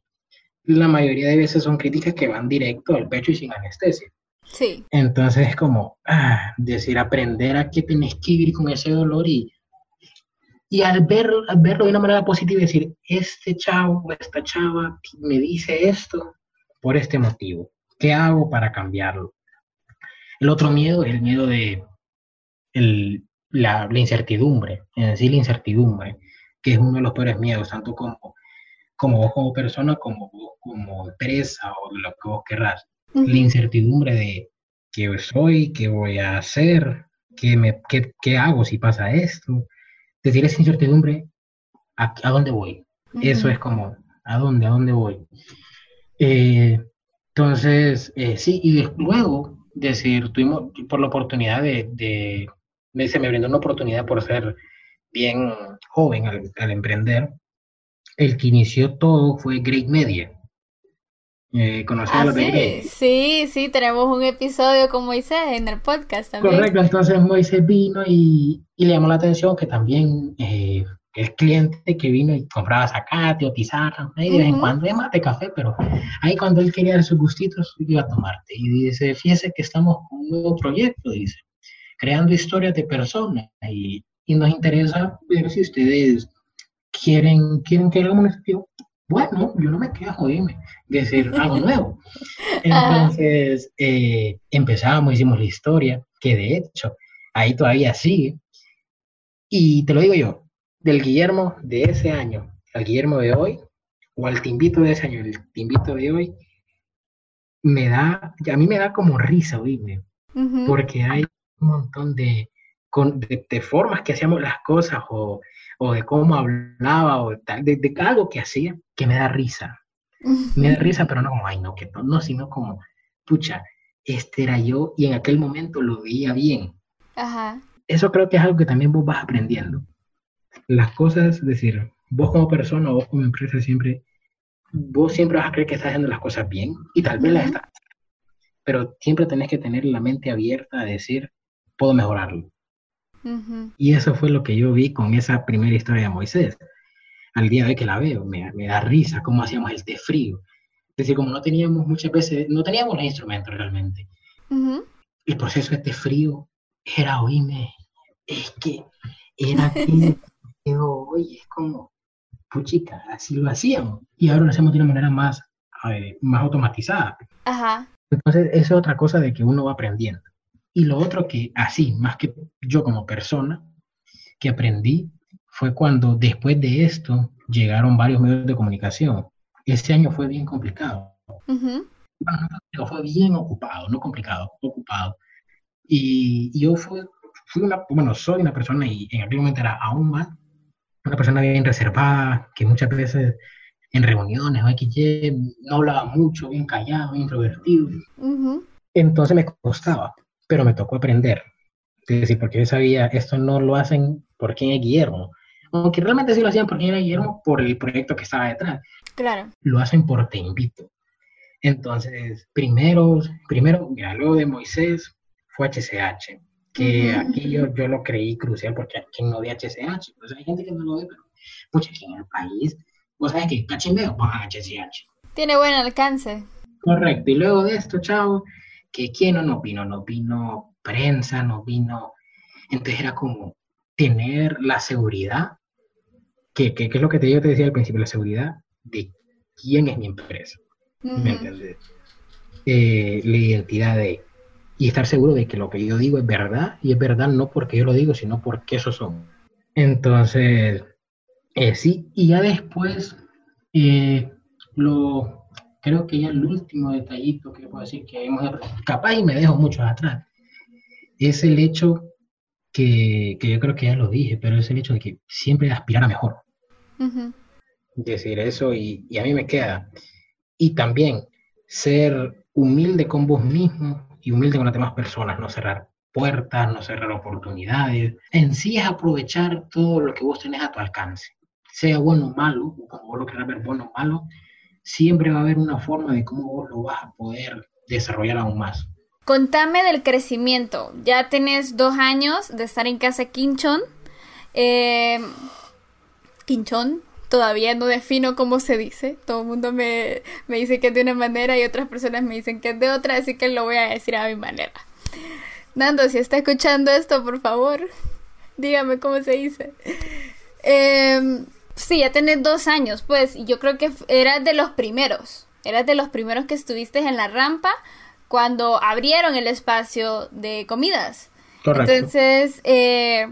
La mayoría de veces son críticas que van directo al pecho y sin anestesia. Sí. Entonces es como, ah, decir, aprender a que tenés que vivir con ese dolor y, y al, ver, al verlo de una manera positiva, decir, este chavo esta chava me dice esto por este motivo. ¿Qué hago para cambiarlo? El otro miedo es el miedo de el, la, incertidumbre, en decir la incertidumbre, que es uno de los peores miedos, tanto como, como vos como persona, como como empresa o lo que vos querrás. La incertidumbre de qué soy, qué voy a hacer, qué, me, qué, qué hago si pasa esto. Decir esa incertidumbre, ¿a, a dónde voy? Eso es como, ¿a dónde? ¿A dónde voy? Eh, entonces, eh, sí, y luego, decir, tuvimos por la oportunidad de, de se me brindó una oportunidad por ser bien joven al, emprender. El que inició todo fue Great Media. Eh, ah, sí? Sí, sí, tenemos un episodio con Moisés en el podcast también. Correcto, entonces Moisés vino y, y le llamó la atención que también eh, el cliente que vino y compraba zacate o pizarra, y de vez en cuando, de mate, café, pero ahí cuando él quería dar sus gustitos, iba a tomarte. Y dice, fíjese que estamos con un nuevo proyecto, dice creando historias de personas y, y nos interesa ver si ustedes quieren, quieren que hagamos un estudio. Bueno, yo no me quejo, dime, decir algo nuevo. [laughs] Entonces eh, empezamos, hicimos la historia, que de hecho ahí todavía sigue. Y te lo digo yo, del Guillermo de ese año al Guillermo de hoy, o al Timbito de ese año, el Timbito de hoy, me da, a mí me da como risa oírme, porque hay un montón de, de, formas que hacíamos las cosas o, o de cómo hablaba o tal, de, de, algo que hacía que me da risa. Me da risa, pero no como, ay, no, que no, no, sino como, pucha, este era yo y en aquel momento lo veía bien. Ajá. Eso creo que es algo que también vos vas aprendiendo. Las cosas, es decir, vos como persona o vos como empresa siempre, vos siempre vas a creer que estás haciendo las cosas bien y tal vez las estás. Pero siempre tenés que tener la mente abierta a decir, puedo mejorarlo. Y eso fue lo que yo vi con esa primera historia de Moisés. Al día de que la veo, me, da risa cómo hacíamos el té frío. Es decir, como no teníamos muchas veces, no teníamos los instrumentos realmente. El proceso de té frío era, oíme, es que era que, [laughs] oye, es como, puchica, así lo hacíamos. Y ahora lo hacemos de una manera más, más automatizada. Ajá. Entonces, es otra cosa de que uno va aprendiendo. Y lo otro que así, más que yo como persona, que aprendí fue cuando después de esto llegaron varios medios de comunicación. Ese año fue bien complicado. Pero fue bien ocupado, no complicado, ocupado. Y, yo fui, fui, una, bueno, soy una persona, y en aquel momento era aún más, una persona bien reservada, que muchas veces en reuniones o XY no hablaba mucho, bien callado, bien introvertido. Entonces me costaba pero me tocó aprender. Es decir, porque yo sabía, esto no lo hacen por quién es Guillermo. Aunque realmente sí lo hacían por quién era Guillermo, por el proyecto que estaba detrás. Claro. Lo hacen por te invito. Entonces, primero, primero, mira, luego de Moisés fue HCH, que aquí yo, yo lo creí crucial porque aquí no ve HCH. Pues hay gente que no lo ve, pero mucha aquí en el país, vos sabes que cachimbeo, pongan HCH. Tiene buen alcance. Correcto. Y luego de esto, chao, que quién no vino, nos vino prensa, nos vino, entonces era como tener la seguridad, que, que, es lo que te, yo te decía al principio, la seguridad de quién es mi empresa, ¿me entiendes? Eh, la identidad de, y estar seguro de que lo que yo digo es verdad, y es verdad no porque yo lo digo, sino porque eso son. Entonces, eh, sí, y ya después, eh, lo, creo que ya el último detallito que puedo decir que hemos, capaz y me dejo mucho atrás, es el hecho que, que, yo creo que ya lo dije, pero es el hecho de que siempre aspirar a mejor. decir eso y, y a mí me queda. Y también ser humilde con vos mismo y humilde con las demás personas, no cerrar puertas, no cerrar oportunidades. En sí es aprovechar todo lo que vos tenés a tu alcance, sea bueno o malo, o como vos lo querás ver bueno o malo, siempre va a haber una forma de cómo vos lo vas a poder desarrollar aún más. Contame del crecimiento. Ya tenés dos años de estar en casa Quinchón. Eh, Quinchón, todavía no defino cómo se dice. Todo el mundo me, me, dice que es de una manera y otras personas me dicen que es de otra, así que lo voy a decir a mi manera. Nando, si está escuchando esto, por favor, dígame cómo se dice. Eh, sí, ya tenés dos años, pues, y yo creo que eras de los primeros. Eras de los primeros que estuviste en la rampa cuando abrieron el espacio de comidas. Correcto. Entonces, eh,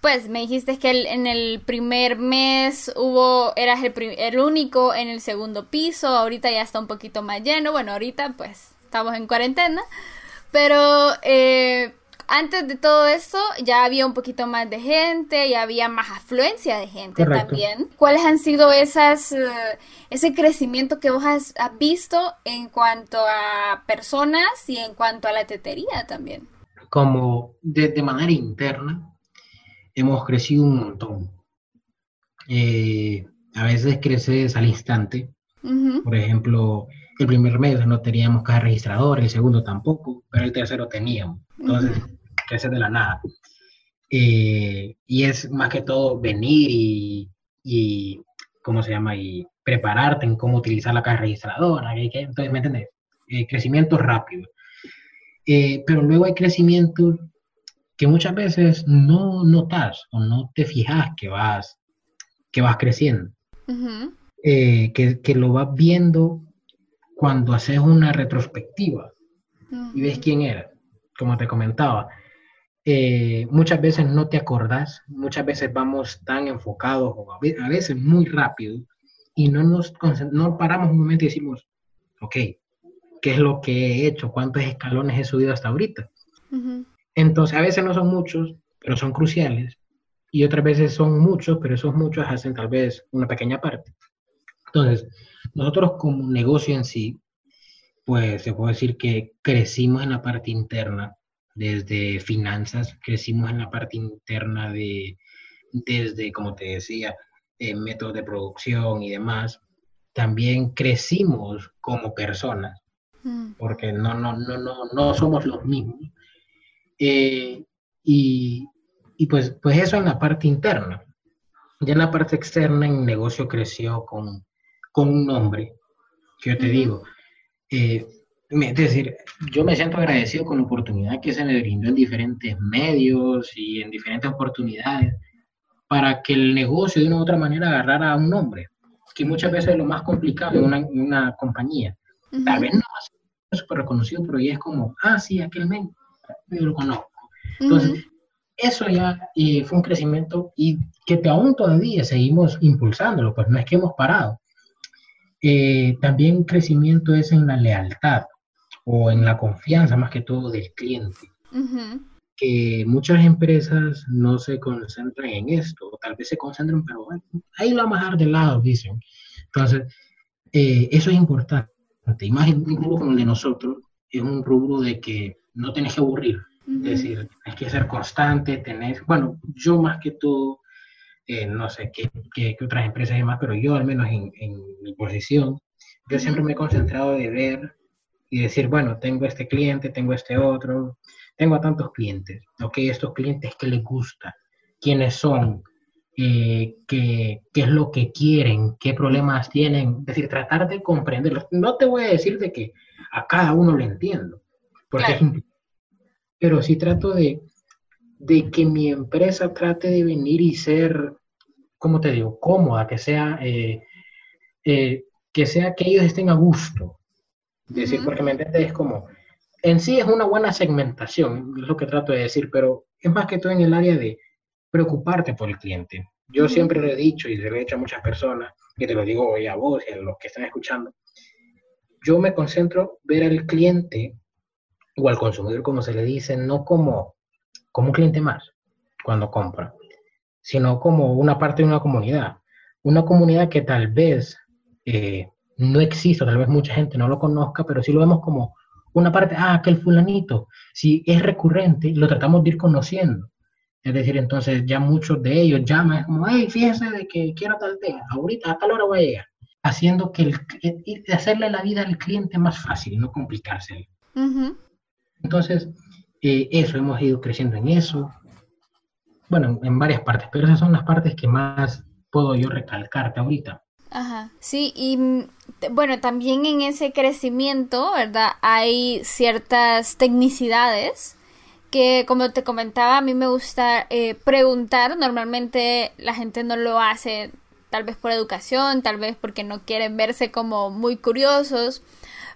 pues me dijiste que en el primer mes hubo, eras el, el, único en el segundo piso, ahorita ya está un poquito más lleno, bueno, ahorita pues estamos en cuarentena, pero eh, antes de todo eso ya había un poquito más de gente, ya había más afluencia de gente también. ¿Cuáles han sido esas, uh, ese crecimiento que vos has, has, visto en cuanto a personas y en cuanto a la tetería también? Como de, de manera interna, hemos crecido un montón. Eh, a veces creces al instante. Por ejemplo, el primer mes no teníamos caja registradora, el segundo tampoco, pero el tercero teníamos. Entonces, creces de la nada. Eh, y es más que todo venir y, y, ¿cómo se llama? Y prepararte en cómo utilizar la caja registradora. Entonces, ¿me entiendes? Eh, crecimiento rápido. pero luego hay crecimiento que muchas veces no notas o no te fijas que vas, que vas creciendo. Eh, que, que, lo vas viendo cuando haces una retrospectiva y ves quién era, como te comentaba. Eh, muchas veces no te acordás, muchas veces vamos tan enfocados o a veces muy rápido y no nos no paramos un momento y decimos, ok, ¿qué es lo que he hecho? ¿Cuántos escalones he subido hasta ahorita? Entonces, a veces no son muchos, pero son cruciales, y otras veces son muchos, pero esos muchos hacen tal vez una pequeña parte. Entonces, nosotros como negocio en sí, pues se puede decir que crecimos en la parte interna, desde finanzas, crecimos en la parte interna de, desde, como te decía, eh, métodos de producción y demás. También crecimos como personas, mm. porque no, no, no, no, no somos los mismos. Eh, y, y pues, pues eso en la parte interna. Ya en la parte externa, el negocio creció con, con un nombre, que yo te digo. Eh, es decir, yo me siento agradecido con la oportunidad que se me brindó en diferentes medios y en diferentes oportunidades para que el negocio de una u otra manera agarrara un nombre, que muchas veces es lo más complicado en una, una compañía. Tal vez no es súper reconocido, pero ya es como, ah, sí, aquel men, yo lo conozco. Entonces, eso ya eh, fue un crecimiento y que aún todavía seguimos impulsándolo, pues no es que hemos parado. Eh, también crecimiento es en la lealtad o en la confianza más que todo del cliente. Que muchas empresas no se concentran en esto, o tal vez se concentran, pero bueno, ahí lo vamos a dejar de lado, dicen. Entonces, eh, eso es importante. Y más en un rubro como el de nosotros, es un rubro de que no tenés que aburrir. Es decir, hay que ser constante, tener, bueno, yo más que todo, eh, no sé qué, qué, otras empresas y demás, pero yo al menos en, en mi posición, yo siempre me he concentrado de ver y decir, bueno, tengo este cliente, tengo este otro, tengo a tantos clientes, ok, estos clientes que les gusta, quiénes son, eh, qué, qué, es lo que quieren, qué problemas tienen, es decir, tratar de comprenderlos. No te voy a decir de que a cada uno le entiendo, porque es pero sí trato de, de que mi empresa trate de venir y ser, ¿cómo te digo?, cómoda, que sea, eh, eh, que sea que ellos estén a gusto. Decir, porque me entiendes, es como, en sí es una buena segmentación, es lo que trato de decir, pero es más que todo en el área de preocuparte por el cliente. Yo siempre lo he dicho y se lo he dicho a muchas personas, y te lo digo hoy a vos y a los que están escuchando, yo me concentro ver al cliente o al consumidor, como se le dice, no como, como un cliente más cuando compra, sino como una parte de una comunidad. una comunidad que tal vez eh, no existe, tal vez mucha gente no lo conozca, pero sí lo vemos como una parte, ah, aquel fulanito, si es recurrente, lo tratamos de ir conociendo. Es decir, entonces ya muchos de ellos llaman, como, hey, fíjese de que quiero tal día, ahorita a tal hora voy a llegar. Haciendo que el, hacerle la vida al cliente más fácil y no complicárselo. Entonces, eh, eso, hemos ido creciendo en eso. Bueno, en varias partes, pero esas son las partes que más puedo yo recalcarte ahorita. Ajá, sí, y bueno, también en ese crecimiento, ¿verdad? Hay ciertas tecnicidades que, como te comentaba, a mí me gusta eh, preguntar. Normalmente la gente no lo hace tal vez por educación, tal vez porque no quieren verse como muy curiosos.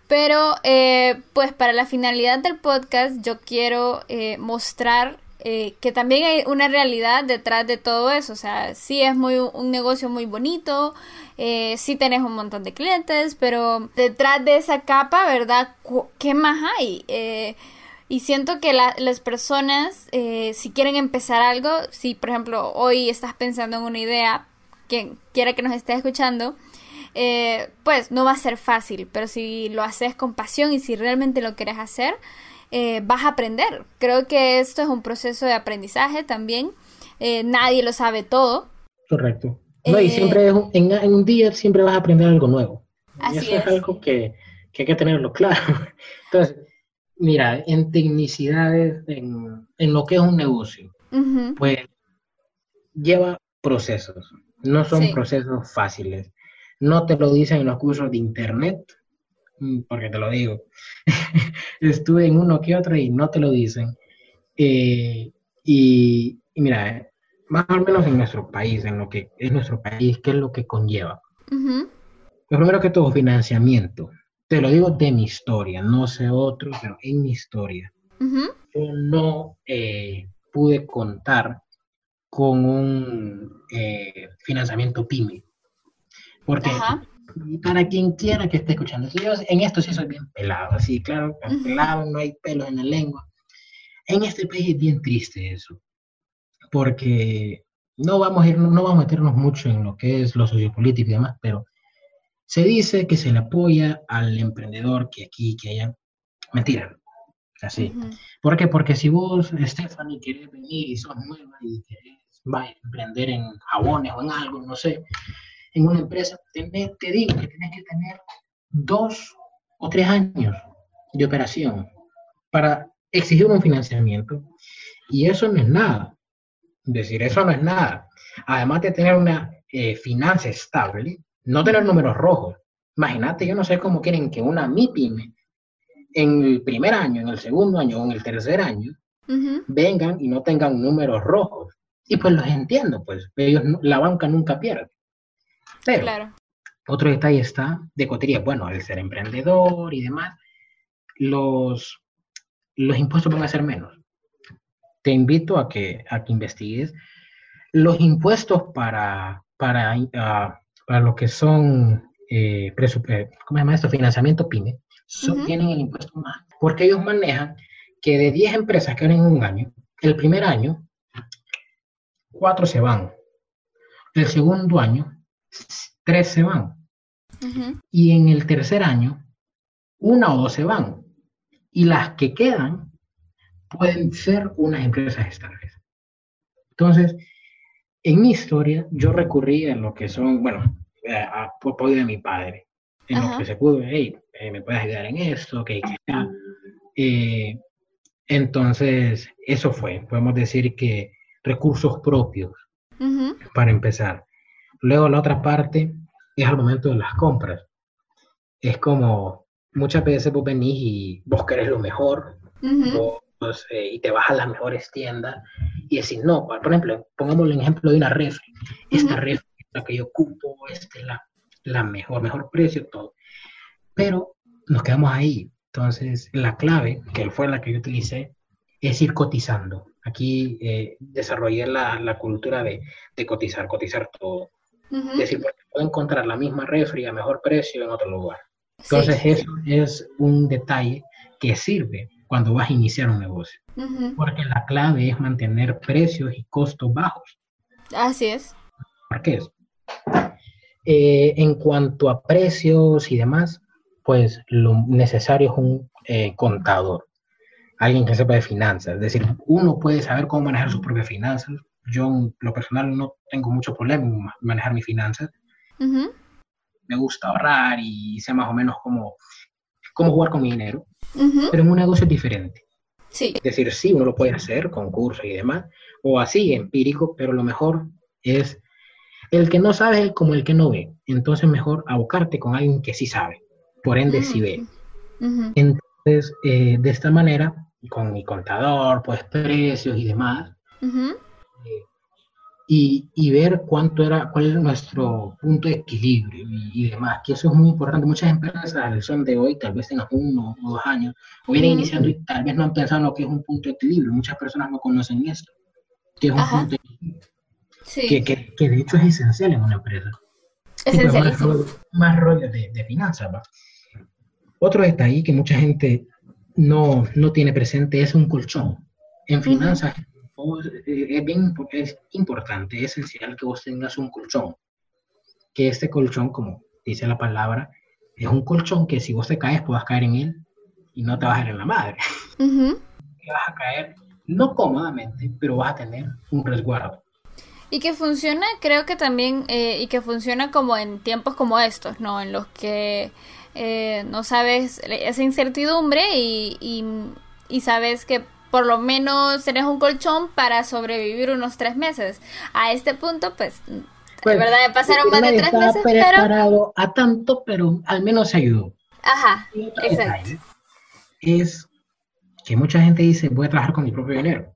Pero eh, pues para la finalidad del podcast yo quiero eh, mostrar eh, que también hay una realidad detrás de todo eso. O sea, sí es muy un negocio muy bonito, eh, sí tenés un montón de clientes, pero detrás de esa capa, ¿verdad? ¿Qué más hay? Eh, y siento que las personas, eh, si quieren empezar algo, si por ejemplo hoy estás pensando en una idea, quien quiera que nos esté escuchando, pues no va a ser fácil, pero si lo haces con pasión y si realmente lo quieres hacer, eh, vas a aprender. Creo que esto es un proceso de aprendizaje también. Eh, nadie lo sabe todo. Correcto. No, y siempre en, un día siempre vas a aprender algo nuevo. Así eso es, algo que, hay que tenerlo claro. [laughs] Entonces, mira, en tecnicidades, en, lo que es un negocio, pues lleva procesos. No son procesos fáciles. No te lo dicen en los cursos de internet, Mm, porque te lo digo, [laughs] estuve en uno que otro y no te lo dicen. Eh, y, mira, eh, más o menos en nuestro país, en lo que es nuestro país, ¿qué es lo que conlleva? Lo primero que todo, financiamiento. Te lo digo de mi historia, no sé otro, pero en mi historia. Yo no eh, pude contar con un financiamiento PYME. Porque para quien quiera que esté escuchando. Yo en esto sí soy bien pelado, así, claro, pelado, no hay pelos en la lengua. En este país es bien triste eso, porque no vamos a, ir, no vamos a meternos mucho en lo que es lo sociopolítico y demás, pero se dice que se le apoya al emprendedor que aquí, que allá. Mentira, así. ¿Por qué? Porque si vos, Stephanie, querés venir y sos nueva y querés va a emprender en jabones o en algo, no sé, en una empresa, te, te digo que tienes que tener dos o tres años de operación para exigir un financiamiento. Y eso no es nada. Es decir, eso no es nada. Además de tener una eh, finanza estable, no tener números rojos. Imagínate, yo no sé cómo quieren que una MIPYME en el primer año, en el segundo año o en el tercer año vengan y no tengan números rojos. Y pues los entiendo, pues ellos, la banca nunca pierde. Pero claro. otro detalle está de cotería. Bueno, al ser emprendedor y demás, los, los impuestos van a ser menos. Te invito a que, a que investigues los impuestos para, para, ah, para lo que son, eh, eh, ¿cómo se llama esto? Financiamiento PYME, tienen el impuesto más. Porque ellos manejan que de 10 empresas que en un año, el primer año, 4 se van. El segundo año, tres se van. Y en el tercer año, una o dos se van. Y las que quedan pueden ser unas empresas estables. Entonces, en mi historia, yo recurrí a lo que son, bueno, a, apoyo de mi padre, en lo que se pudo, hey, eh, me puedes ayudar en esto, que eh, entonces, eso fue, podemos decir que recursos propios para empezar. Luego la otra parte es al momento de las compras. Es como muchas veces vos venís y vos querés lo mejor, eh, y te vas a las mejores tiendas y decís, no, por ejemplo, pongamos el ejemplo de una refri. Esta refri es la que yo ocupo, esta es la, la mejor, mejor precio, todo. Pero nos quedamos ahí. Entonces, la clave, que fue la que yo utilicé, es ir cotizando. Aquí eh, desarrollé la, la cultura de, de, cotizar, cotizar todo. Es decir, porque puedo encontrar la misma refri a mejor precio en otro lugar. Entonces, eso es un detalle que sirve cuando vas a iniciar un negocio. Porque la clave es mantener precios y costos bajos. Así es. ¿Por qué es? Eh, en cuanto a precios y demás, pues lo necesario es un eh, contador, alguien que sepa de finanzas. Es decir, uno puede saber cómo manejar sus propias finanzas. Yo, en lo personal, no tengo mucho problema en manejar mis finanzas. Me gusta ahorrar y sé más o menos cómo, cómo jugar con mi dinero. Pero en un negocio es diferente. Sí. Es decir, sí, uno lo puede hacer con cursos y demás, o así, empírico, pero lo mejor es el que no sabe es como el que no ve. Entonces, mejor abocarte con alguien que sí sabe. Por ende, sí ve. Entonces, eh, de esta manera, con mi contador, pues precios y demás, eh, y, ver cuánto era, cuál era nuestro punto de equilibrio y, demás, que eso es muy importante. Muchas empresas a la son de hoy, tal vez tengan uno o dos años, o vienen iniciando y tal vez no han pensado en lo que es un punto de equilibrio. Muchas personas no conocen esto, que es un punto de equilibrio. Que, que, de hecho es esencial en una empresa. Esencial. más, rollo, de, de finanzas. Otro detalle que mucha gente no, no tiene presente es un colchón. En finanzas eh, es bien es importante, es esencial que vos tengas un colchón. Que este colchón, como dice la palabra, es un colchón que si vos te caes, puedas caer en él y no te vas a caer en la madre. [laughs] Vas a caer no cómodamente, pero vas a tener un resguardo. Y que funciona, creo que también, eh, y que funciona como en tiempos como estos, ¿no? En los que eh, no sabes esa incertidumbre y, y sabes que por lo menos tenés un colchón para sobrevivir unos tres meses. A este punto, pues, de pues, verdad, pasaron más de tres meses, preparado a tanto, pero al menos ayudó. Ajá, exacto. Es que mucha gente dice, voy a trabajar con mi propio dinero.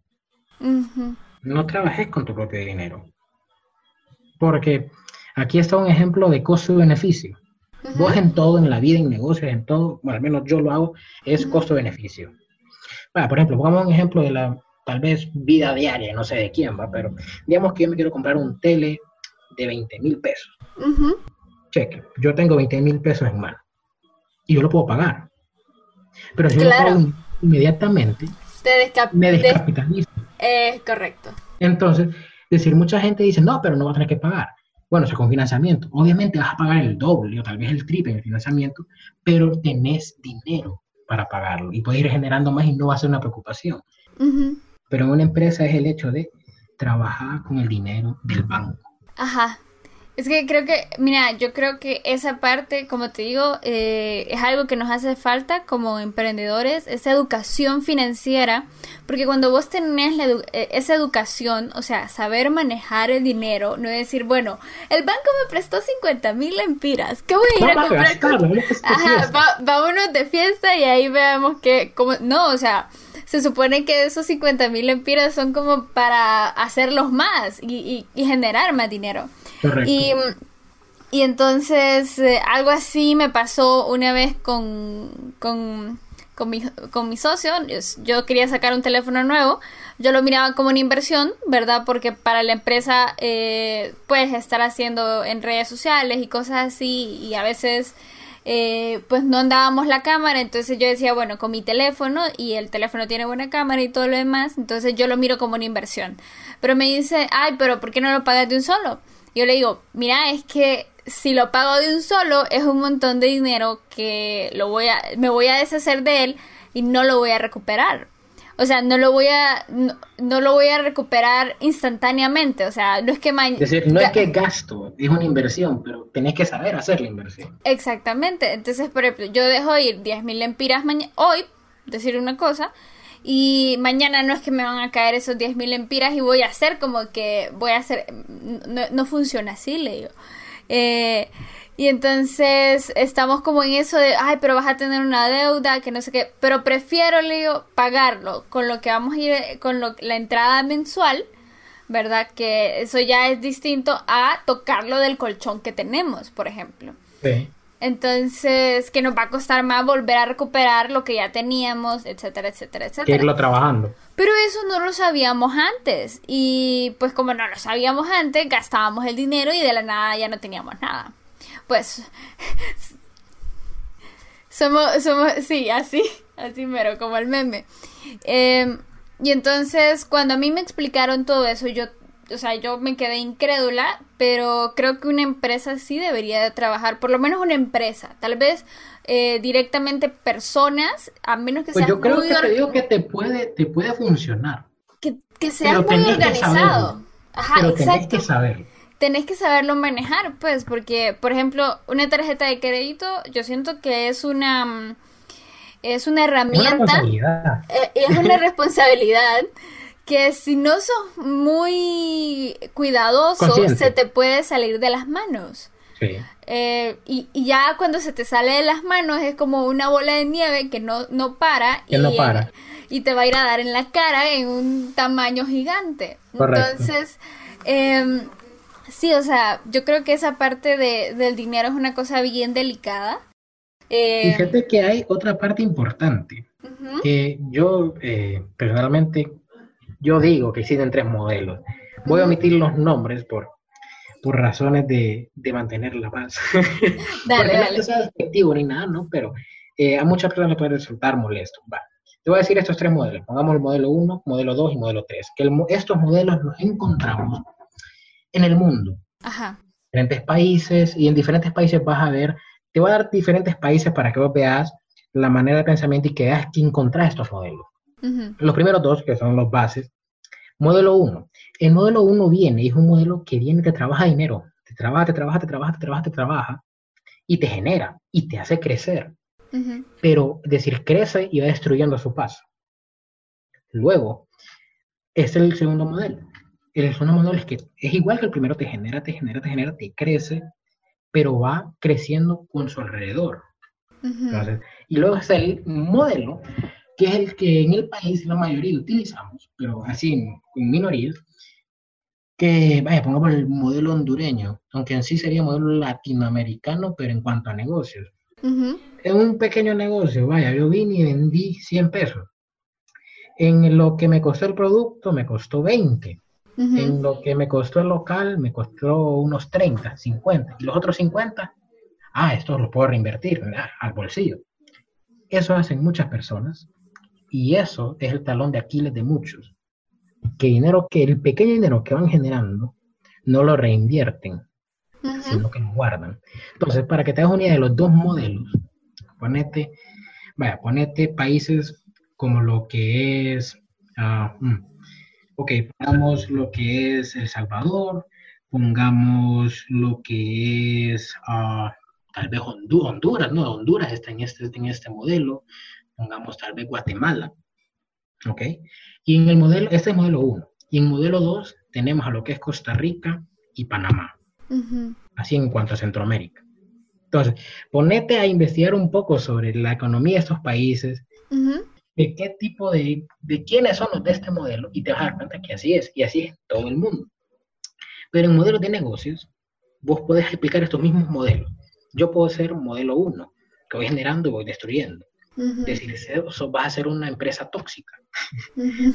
No trabajes con tu propio dinero. Porque aquí está un ejemplo de costo-beneficio. Vos en todo, en la vida, en negocios, en todo, bueno, al menos yo lo hago, es costo-beneficio por ejemplo, pongamos un ejemplo de la tal vez vida diaria, no sé de quién va, pero digamos que yo me quiero comprar un tele de 20 mil pesos. Cheque, yo tengo 20 mil pesos en mano y yo lo puedo pagar. Pero si yo lo pago inmediatamente, me descapitalizo. Es correcto. Entonces, decir, mucha gente dice, no, pero no va a tener que pagar. Bueno, eso con financiamiento. Obviamente vas a pagar el doble o tal vez el triple en el financiamiento, pero tenés dinero para pagarlo y puede ir generando más y no va a ser una preocupación. Pero en una empresa es el hecho de trabajar con el dinero del banco. Ajá. Es que creo que, mira, yo creo que esa parte, como te digo, eh, es algo que nos hace falta como emprendedores, esa educación financiera, porque cuando vos tenés eh, esa educación, o sea, saber manejar el dinero, no es decir, bueno, el banco me prestó 50 mil lempiras, ¿qué voy a ir a comprar? Ajá, vámonos de fiesta y ahí veamos que, como, no, o sea, se supone que esos 50 mil lempiras son como para hacerlos más y, y generar más dinero. Y, y entonces eh, algo así me pasó una vez con, con, con, mi, con mi socio. Yo quería sacar un teléfono nuevo. Yo lo miraba como una inversión, ¿verdad? Porque para la empresa eh, puedes estar haciendo en redes sociales y cosas así y a veces... Eh, pues no andábamos la cámara, entonces yo decía, bueno, con mi teléfono y el teléfono tiene buena cámara y todo lo demás, entonces yo lo miro como una inversión. Pero me dice, ay, pero ¿por qué no lo pagas de un solo? Yo le digo, mira, es que si lo pago de un solo es un montón de dinero que lo voy a, me voy a deshacer de él y no lo voy a recuperar. O sea, no lo voy a, no, lo voy a recuperar instantáneamente. O sea, no es que mañana. Es decir, no es que gasto, es una inversión, pero tenés que saber hacer la inversión. Exactamente. Entonces, por ejemplo, yo dejo ir 10.000 lempiras hoy, decir una cosa, y mañana no es que me van a caer esos 10.000 empiras y voy a hacer como que voy a hacer, no, funciona así, le digo. Eh, y entonces estamos como en eso de, ay, pero vas a tener una deuda, que no sé qué, pero prefiero, le digo, pagarlo con lo que vamos a ir, con lo, la entrada mensual, ¿verdad? Que eso ya es distinto a tocarlo del colchón que tenemos, por ejemplo. Sí. Entonces, que nos va a costar más volver a recuperar lo que ya teníamos, etcétera, etcétera, etcétera. Que irlo trabajando. Pero eso no lo sabíamos antes. Y pues como no lo sabíamos antes, gastábamos el dinero y de la nada ya no teníamos nada. Pues [laughs] somos, somos, sí, así, así mero, como el meme. Em, y entonces, cuando a mí me explicaron todo eso, yo o sea, yo me quedé incrédula, pero creo que una empresa sí debería de trabajar, por lo menos una empresa, tal vez eh, directamente personas, a menos que pues sea yo creo que te digo que te puede, te puede funcionar. Que, que sea muy organizado. Ajá, pero exacto. tenés que saberlo. Tenés que saberlo manejar, pues, porque, por ejemplo, una tarjeta de crédito, yo siento que es una mm, es una herramienta, Una eh, es una [laughs] responsabilidad que si no sos muy cuidadoso, Consciente. se te puede salir de las manos. Sí. Eh, y, y ya cuando se te sale de las manos es como una bola de nieve que no, no para. Que y, no para. Y te va a ir a dar en la cara en un tamaño gigante. Correcto. Entonces, em, sí, o sea, yo creo que esa parte de, del dinero es una cosa bien delicada. Eh, Fíjate que hay otra parte importante. que yo eh, personalmente, yo digo que existen tres modelos. Voy a omitir los nombres por, por razones de, de mantener la paz. [laughs] Dale, no dale. que sea despectivo ni nada, ¿no? Pero eh, a muchas personas les puede resultar molesto. Va. Te voy a decir estos tres modelos. Pongamos el modelo 1, modelo 2 y modelo 3. Que el estos modelos los encontramos en el mundo. Ajá. diferentes países y en diferentes países vas a ver, te voy a dar diferentes países para que vos veas la manera de pensamiento y que veas que encontrar estos modelos. ujú, Los primeros dos, que son los bases. Modelo 1. El modelo 1 viene es un modelo que viene, te trabaja dinero. Te trabaja, te trabaja, te trabaja, te trabaja, te trabaja. Y te genera y te hace crecer. Pero, es decir, crece y va destruyendo a su paso. Luego, es el segundo modelo. El segundo modelo es que es igual que el primero, te genera, te genera, te genera, te crece, pero va creciendo con su alrededor. Entonces, y luego está el modelo, que es el que en el país la mayoría utilizamos, pero así en, en minorías, que, vaya, pongamos el modelo hondureño, aunque en sí sería modelo latinoamericano, pero en cuanto a negocios. Ujú, En un pequeño negocio, vaya, yo vine y vendí 100 pesos. En lo que me costó el producto, me costó 20. ujú. En lo que me costó el local, me costó unos 30, 50. Y los otros 50, ah, esto lo puedo reinvertir al bolsillo. Eso hacen muchas personas. Y eso es el talón de Aquiles de muchos. Que dinero, que el pequeño dinero que van generando, no lo reinvierten, sino que lo guardan. Entonces, para que te hagas una idea de los dos modelos, ponete, vaya, ponete países como lo que es, mm, ok, pongamos lo que es El Salvador, pongamos lo que es ah, tal vez Hondu- Honduras, no, Honduras está en este, en este modelo, pongamos tal vez Guatemala, ok, y en el modelo, este es modelo 1, y en modelo 2 tenemos a lo que es Costa Rica y Panamá Ujú. así en cuanto a Centroamérica. Entonces, ponete a investigar un poco sobre la economía de estos países, Ujú. de qué tipo de, de quiénes son los de este modelo, y te vas a dar cuenta que así es, y así es todo el mundo. Pero en modelos de negocios, vos podés explicar estos mismos modelos. Yo puedo ser un modelo 1, que voy generando y voy destruyendo. Es decir, eso vas a ser una empresa tóxica, Ujú.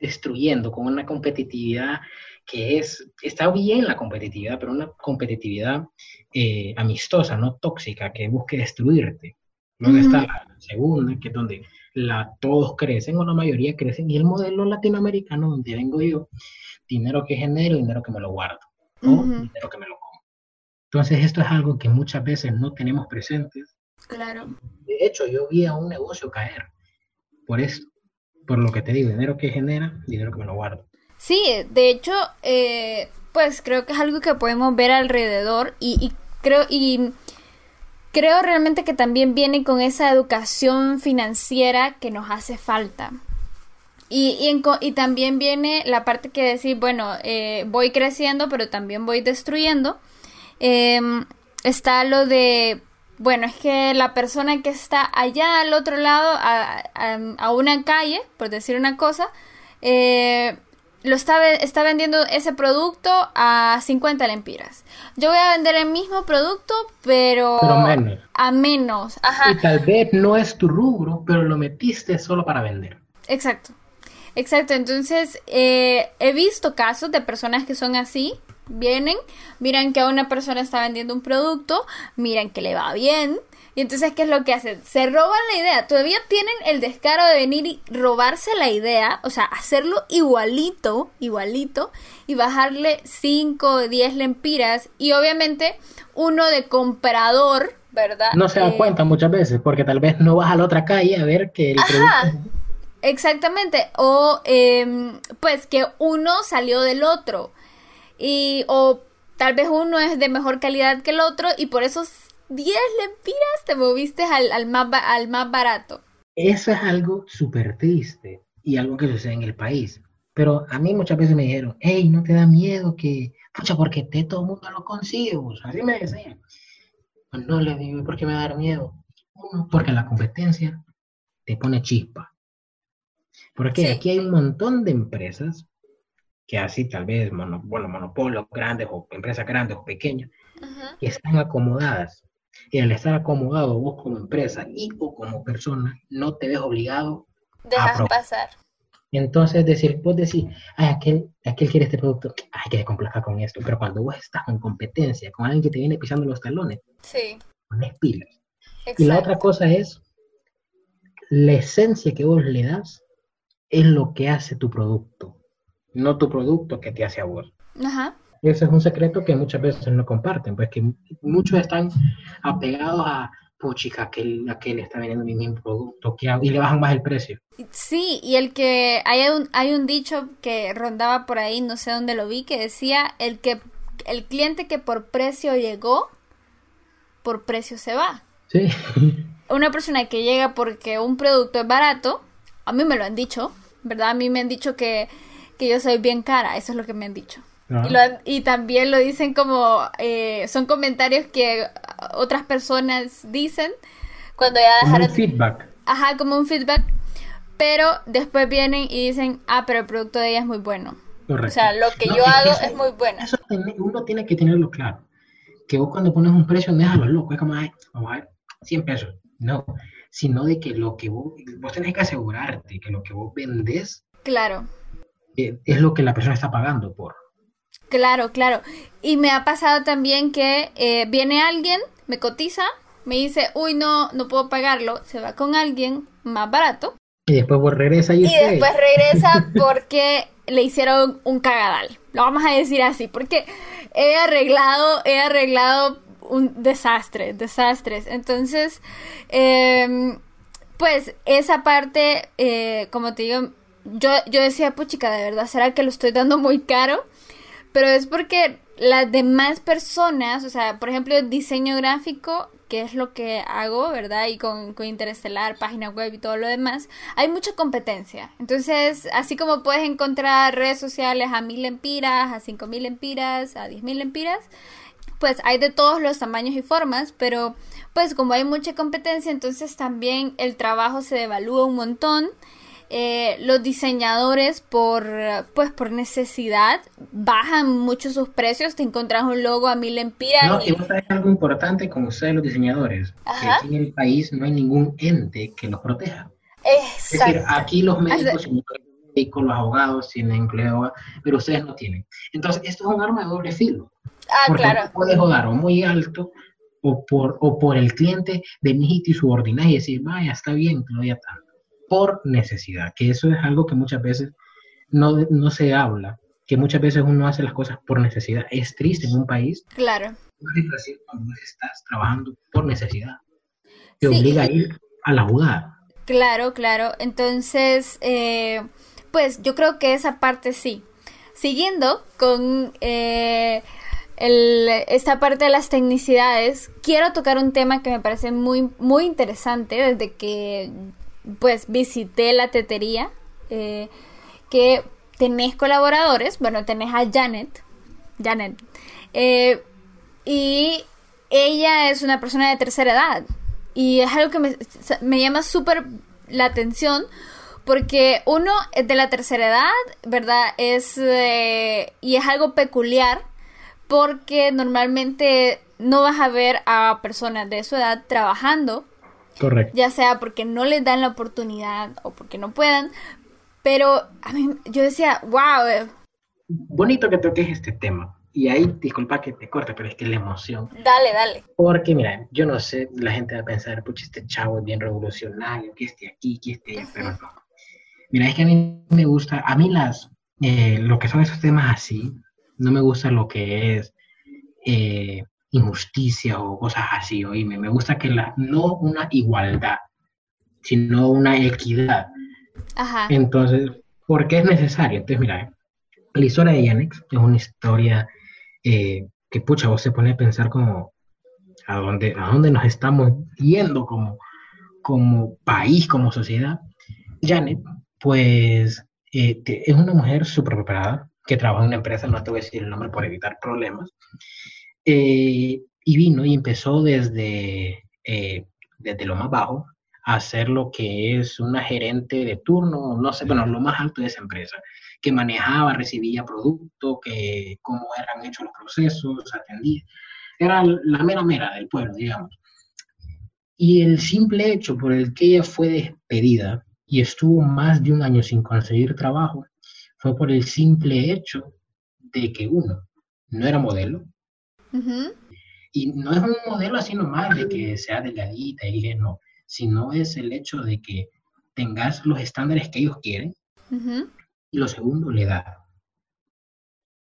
destruyendo con una competitividad que es, está bien la competitividad, pero una competitividad eh, amistosa, no tóxica, que busque destruirte. Luego Ujú. está la segunda, que es donde la, todos crecen o la mayoría crecen, y el modelo latinoamericano donde vengo yo, dinero que genero, dinero que me lo guardo, o dinero que me lo como. Entonces esto es algo que muchas veces no tenemos presentes. Claro. De hecho, yo vi a un negocio caer por esto, por lo que te digo, dinero que genera, dinero que me lo guardo. Sí, de hecho, eh, pues creo que es algo que podemos ver alrededor y, y creo y creo realmente que también viene con esa educación financiera que nos hace falta. Y, y, en co- y también viene la parte que decir, bueno, eh, voy creciendo, pero también voy destruyendo. Em, está lo de, bueno, es que la persona que está allá al otro lado, a, a- a una calle, por decir una cosa, eh, lo está, está vendiendo ese producto a 50 lempiras. Yo voy a vender el mismo producto, pero, Pero menos. a menos. Ajá. Y tal vez no es tu rubro, pero lo metiste solo para vender. Exacto. Exacto. Entonces, eh, he visto casos de personas que son así. Vienen, miran que a una persona está vendiendo un producto, miran que le va bien, Y entonces, ¿qué es lo que hacen? Se roban la idea. Todavía tienen el descaro de venir y robarse la idea, o sea, hacerlo igualito, igualito, y bajarle 5 o 10 lempiras. Y obviamente, uno de comprador, ¿verdad? No se da Eh, cuenta muchas veces, porque tal vez no vas a la otra calle a ver que el Ajá. producto... Exactamente, o em, pues que uno salió del otro y o tal vez uno es de mejor calidad que el otro y por esos 10 lempiras te moviste al, al más, al más barato. Eso es algo súper triste y algo que sucede en el país. Pero a mí muchas veces me dijeron, hey, no te da miedo que, pucha, porque te todo el mundo lo consigue, vos". así me decían. Pues no le digo, ¿por qué me va a dar miedo? Uno, porque la competencia te pone chispa. Porque Sí. aquí hay un montón de empresas que así tal vez, mono- bueno, monopolios grandes o empresas grandes o pequeñas, que están acomodadas. Y al estar acomodado vos como empresa y o como persona, no te ves obligado Dejas pro- pasar. entonces, decir, vos decís, ay, aquel, aquel quiere este producto, ay, que se complaca con esto. Pero cuando vos estás en competencia con alguien que te viene pisando los talones, Sí, pones pilas. Y la otra cosa es, la esencia que vos le das es lo que hace tu producto, no tu producto que te hace a vos. Ajá. Ese es un secreto que muchas veces no comparten, pues que muchos están apegados a, puchica, aquel, aquel está vendiendo mi mismo producto, ¿qué hago? Y le bajan más el precio. Sí, y el que hay un, hay un dicho que rondaba por ahí, no sé dónde lo vi, que decía el que el cliente que por precio llegó, por precio se va. Sí. [laughs] Una persona que llega porque un producto es barato, a mí me lo han dicho, ¿verdad? A mí me han dicho que, que yo soy bien cara, eso es lo que me han dicho. Ah. Y, lo han- y también lo dicen como, eh, son comentarios que otras personas dicen cuando ya Como un dejaron, feedback. ajá, como un feedback, pero después vienen y dicen, ah, pero el producto de ella es muy bueno. Correcto. O sea, lo que No, yo hago eso- es muy bueno. Eso tiene- uno tiene que tenerlo claro. Que vos cuando pones un precio no es a lo loco, es como, ay, vamos a ver, 100 pesos. No, sino de que lo que vos, vos tenés que asegurarte que lo que vos vendés Claro. Eh, es lo que la persona está pagando por. Claro, claro. Y me ha pasado también que eh, viene alguien, me cotiza, me dice, uy, no, no puedo pagarlo, se va con alguien más barato Y después vos regresas y, y usted- después regresa [laughs] porque le hicieron un cagadal. Lo vamos a decir así, porque he arreglado, he arreglado un desastre, desastres. Entonces, em, pues esa parte, eh, como te digo, yo, yo decía, puchica, de verdad, ¿será que lo estoy dando muy caro? Pero es porque las demás personas, o sea, por ejemplo, diseño gráfico, que es lo que hago, ¿verdad? Y con, con Interestelar, página web y todo lo demás, hay mucha competencia. Entonces, así como puedes encontrar redes sociales a mil empiras, a cinco mil empiras, a diez mil empiras, pues hay de todos los tamaños y formas, pero pues como hay mucha competencia, entonces también el trabajo se devalúa un montón. Eh, los diseñadores por pues por necesidad bajan mucho sus precios te encontrás un logo a mil empiras No, y- y vos sabés algo importante con ustedes los diseñadores, que aquí en el país no hay ningún ente que los proteja. Es decir, Exacto. aquí los médicos, los médicos, los abogados tienen empleo, pero ustedes no tienen. Entonces, esto es un arma de doble filo. ah Porque claro puedes joder o muy alto o por, o por el cliente de y subordinar y decir, vaya, está bien, te lo doy a tanto. Por necesidad, que eso es algo que muchas veces no, no se habla, que muchas veces uno hace las cosas por necesidad. Es triste en un país claro cuando estás trabajando por necesidad. Te Sí, obliga a ir a la jugada. Claro, claro. Entonces, eh, pues yo creo que esa parte sí. Siguiendo con eh, el- esta parte de las tecnicidades, quiero tocar un tema que me parece muy, muy interesante desde que pues visité la tetería, eh, que tenés colaboradores, bueno, tenés a Janet, Janet, eh, y ella es una persona de tercera edad. Y es algo que me, me llama súper la atención porque uno es de la tercera edad, ¿verdad? Es, eh, y es algo peculiar porque normalmente no vas a ver a personas de su edad trabajando, Correcto. ya sea porque no les dan la oportunidad o porque no puedan. Pero a mí, yo decía, wow, Bonito que toques este tema, y ahí, disculpa que te corte, pero es que la emoción. Dale, dale. Porque, mira, yo no sé, la gente va a pensar, pucha, este chavo es bien revolucionario, que esté aquí, que esté allá, pero no. Mira, es que a mí me gusta, a mí las, eh, lo que son esos temas así, no me gusta lo que es eh, injusticia o cosas así, oíme, me gusta que la, no una igualdad, sino una equidad. Ajá. Entonces, ¿por qué es necesario? Entonces, mira, la historia de Yanex es una historia eh, que, pucha, vos se pone a pensar como a dónde, a dónde nos estamos yendo como, como país, como sociedad. Janet, pues, eh, es una mujer súper preparada que trabaja en una empresa, no te voy a decir el nombre por evitar problemas, eh, y vino y empezó desde, desde lo más bajo a hacer lo que es una gerente de turno, no sé, bueno, lo más alto de esa empresa que manejaba, recibía productos, que cómo eran hechos los procesos, atendía. Era la mera mera del pueblo, digamos. Y el simple hecho por el que ella fue despedida y estuvo más de un año sin conseguir trabajo fue por el simple hecho de que uno no era modelo. Y no es un modelo así nomás de que sea delgadita y no, sino es el hecho de que tengas los estándares que ellos quieren y lo segundo, la edad.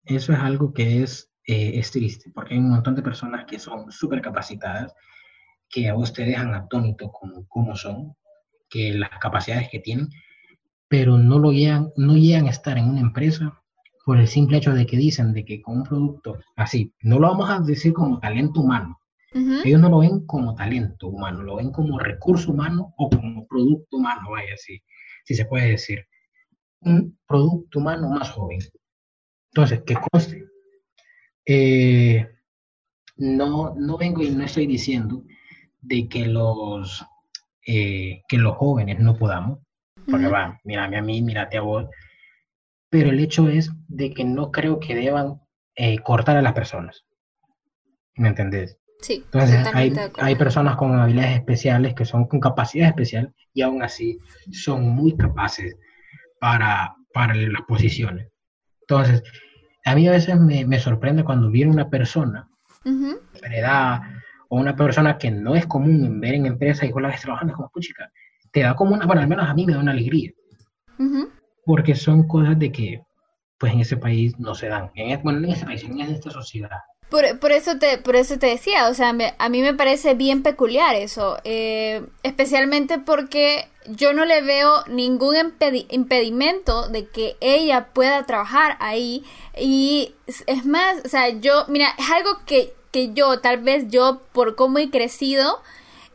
Eso es algo que es, eh, es triste, porque hay un montón de personas que son súper capacitadas, que a vos te dejan atónito con cómo son, que las capacidades que tienen, pero no, lo llegan, no llegan a estar en una empresa por el simple hecho de que dicen de que con un producto así, no lo vamos a decir como talento humano, ellos no lo ven como talento humano, lo ven como recurso humano o como producto humano, vaya, así, si se puede decir. Un producto humano más joven. Entonces, ¿qué conste, eh, no, no vengo y no estoy diciendo de que los, eh, que los jóvenes no podamos, porque va, mírame a mí, mírate a vos, pero el hecho es de que no creo que deban eh, cortar a las personas. ¿Me entendés? Sí. Entonces, hay, hay, personas con habilidades especiales que son con capacidad especial y aún así son muy capaces para, para las posiciones. Entonces, a mí a veces me, me sorprende cuando viene una persona uh edad o una persona que no es común en ver en empresas y con la ves trabajando, como, puchica, te da como una, bueno, al menos a mí me da una alegría. Porque son cosas de que, pues en ese país no se dan. En, bueno, en ese país, en esta sociedad. Por, por, eso te, por eso te decía, o sea, a mí me parece bien peculiar eso, eh, especialmente porque yo no le veo ningún impedimento de que ella pueda trabajar ahí y es más, o sea, yo, mira, es algo que, que yo, tal vez yo, por cómo he crecido,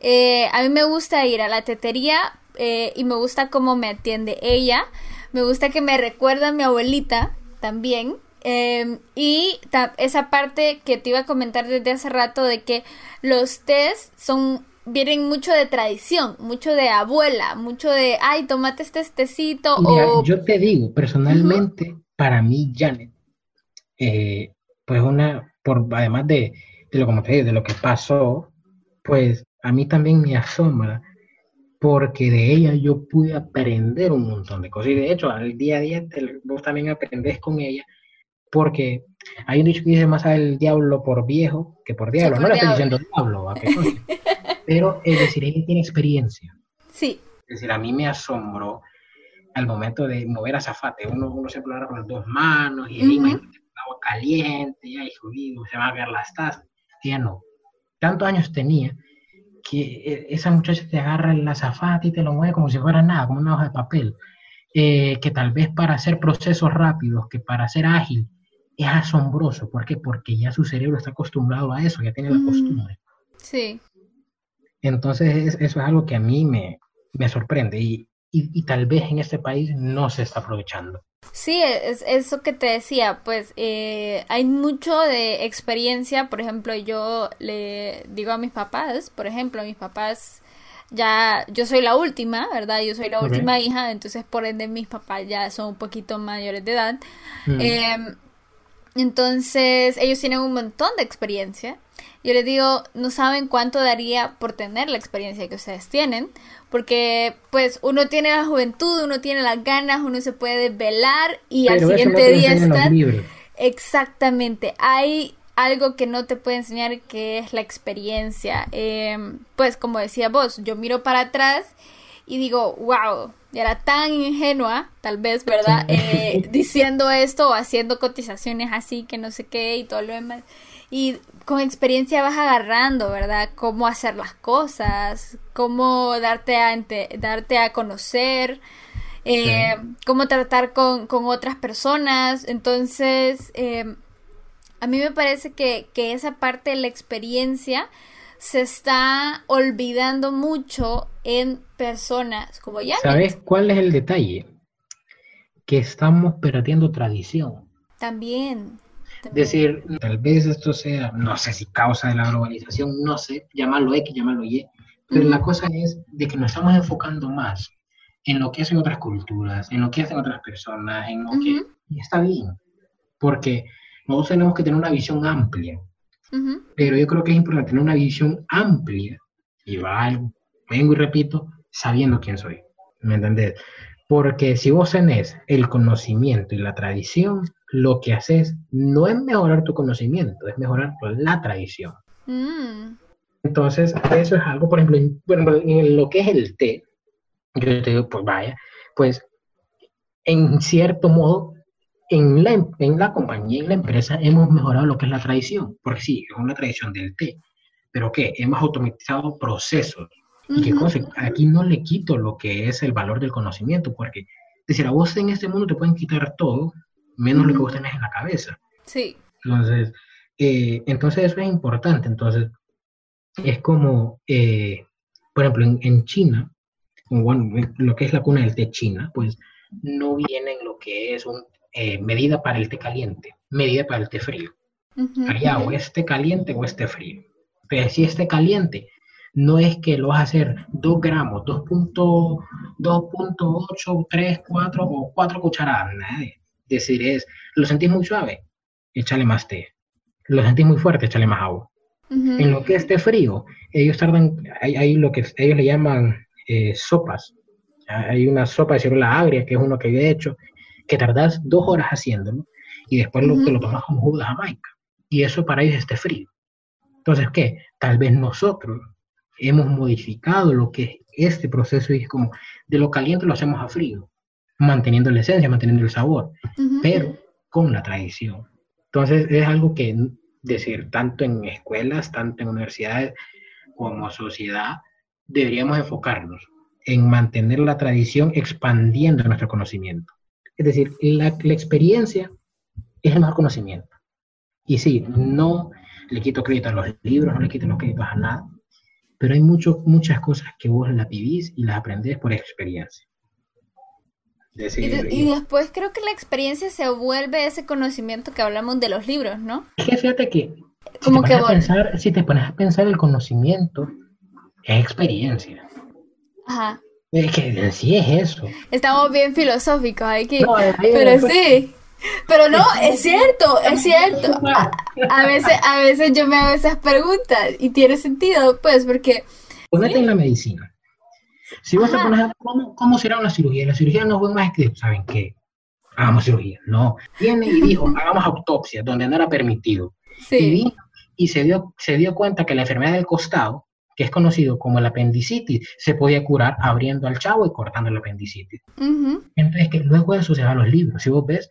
eh, a mí me gusta ir a la tetería eh, y me gusta cómo me atiende ella, me gusta que me recuerda a mi abuelita también. Em, y esa parte que te iba a comentar desde hace rato de que los test son vienen mucho de tradición, mucho de abuela, mucho de, ay, tomate este tecito. o... yo te digo, personalmente, para mí, Janet, eh, pues una, por, además de, de lo como te digo, de lo que pasó, pues a mí también me asombra porque de ella yo pude aprender un montón de cosas y de hecho al día a día vos también aprendés con ella porque hay un dicho que dice más al diablo por viejo que por diablo. no le estoy diciendo diablo, pero es decir, ella tiene experiencia. Sí. Es decir, a mí me asombró al momento de mover a Zafate. Uno, uno se puede con las dos manos y el agua caliente, ya, y subido, se va a ver las tazas. Ella no. Tantos años tenía que e, esa muchacha te agarra el azafate y te lo mueve como si fuera nada, como una hoja de papel. Eh, que tal vez para hacer procesos rápidos, que para ser ágil, es asombroso. ¿Por qué? Porque ya su cerebro está acostumbrado a eso, ya tiene la mm. costumbre. Sí. Entonces, eso es algo que a mí me, me sorprende y, y, tal vez en este país no se está aprovechando. Sí, es eso que te decía, pues eh, hay mucho de experiencia, por ejemplo, yo le digo a mis papás, por ejemplo, a mis papás ya, yo soy la última, ¿verdad? Yo soy la última hija, entonces por ende mis papás ya son un poquito mayores de edad. Mm. Em, entonces, ellos tienen un montón de experiencia. Yo les digo, no saben cuánto daría por tener la experiencia que ustedes tienen, porque pues uno tiene la juventud, uno tiene las ganas, uno se puede desvelar y al siguiente día estar... Exactamente. Hay algo que no te puede enseñar que es la experiencia. Em, pues como decía vos, yo miro para atrás y digo, wow, era tan ingenua, tal vez, ¿verdad? Eh, diciendo esto o haciendo cotizaciones así, que no sé qué y todo lo demás. Y con experiencia vas agarrando, ¿verdad? Cómo hacer las cosas, cómo darte a, darte a conocer, eh, cómo tratar con, con, otras personas. Entonces, eh, a mí me parece que, que esa parte de la experiencia se está olvidando mucho en personas como ya. ¿Sabes cuál es el detalle? Que estamos perdiendo tradición. También. Decir, tal vez esto sea, no sé si causa de la globalización, no sé, llamarlo X, llamarlo Y, pero la cosa es de que nos estamos enfocando más en lo que hacen otras culturas, en lo que hacen otras personas, en lo que... Y está bien, porque nosotros tenemos que tener una visión amplia, pero yo creo que es importante tener una visión amplia, y va, vengo y repito, sabiendo quién soy, ¿me entendés? Porque si vos tenés el conocimiento y la tradición, lo que haces no es mejorar tu conocimiento, es mejorar la tradición. Mm. Entonces, eso es algo, por ejemplo, en, lo que es el té, yo te digo, pues vaya, pues en cierto modo, en la, en la compañía, en la empresa, hemos mejorado lo que es la tradición, porque sí, es una tradición del té, pero ¿qué? Hemos automatizado procesos. Y qué cosa, aquí no le quito lo que es el valor del conocimiento, porque, decir, a vos en este mundo te pueden quitar todo, menos lo que vos tenés en la cabeza. Sí. Entonces, eh, entonces eso es importante. Entonces, es como, eh, por ejemplo, en, China, bueno, lo que es la cuna del té China, pues no viene en lo que es un, eh, medida para el té caliente, medida para el té frío. Haría o este caliente o este frío. Pero si este caliente, no es que lo vas a hacer 2 gramos, 2.8, 3, 4 o 4 cucharadas, nadie decir es, ¿lo sentís muy suave? Échale más té. ¿Lo sentís muy fuerte? Échale más agua. En lo que esté frío, ellos tardan, hay, lo que ellos le llaman eh, sopas. Hay una sopa de ciruela agria, que es uno que yo he hecho, que tardas dos horas haciéndolo y después lo, te lo tomas como jugo de Jamaica. Y eso para ellos esté frío. Entonces, ¿qué? Tal vez nosotros hemos modificado lo que es este proceso y es como de lo caliente lo hacemos a frío manteniendo la esencia, manteniendo el sabor, pero con la tradición. Entonces es algo que, decir, tanto en escuelas, tanto en universidades como sociedad, deberíamos enfocarnos en mantener la tradición expandiendo nuestro conocimiento. Es decir, la, experiencia es el mejor conocimiento. Y sí, no le quito crédito a los libros, no le quito los créditos a nada, pero hay mucho, muchas cosas que vos las vivís y las aprendés por experiencia y, después creo que la experiencia se vuelve ese conocimiento que hablamos de los libros, ¿no? Es que fíjate que, si, te, pones a pensar, si te pones a pensar el conocimiento, es experiencia. Ajá. Es que sí es eso. Estamos bien filosóficos, hay que... pero sí. Pero no, es cierto, es cierto. A, veces, a veces yo me hago esas preguntas y tiene sentido, pues, porque... Ponete en la medicina. Si vos te pones a, ¿cómo, ¿cómo, será una cirugía? La cirugía no fue más que, ¿saben qué? Hagamos cirugía. No. Viene y dijo, [laughs] hagamos autopsia, donde no era permitido. Sí. Y vino y se dio, se dio cuenta que la enfermedad del costado, que es conocido como el apendicitis, se podía curar abriendo al chavo y cortando el apendicitis. Entonces, que luego de eso se van los libros. Si vos ves,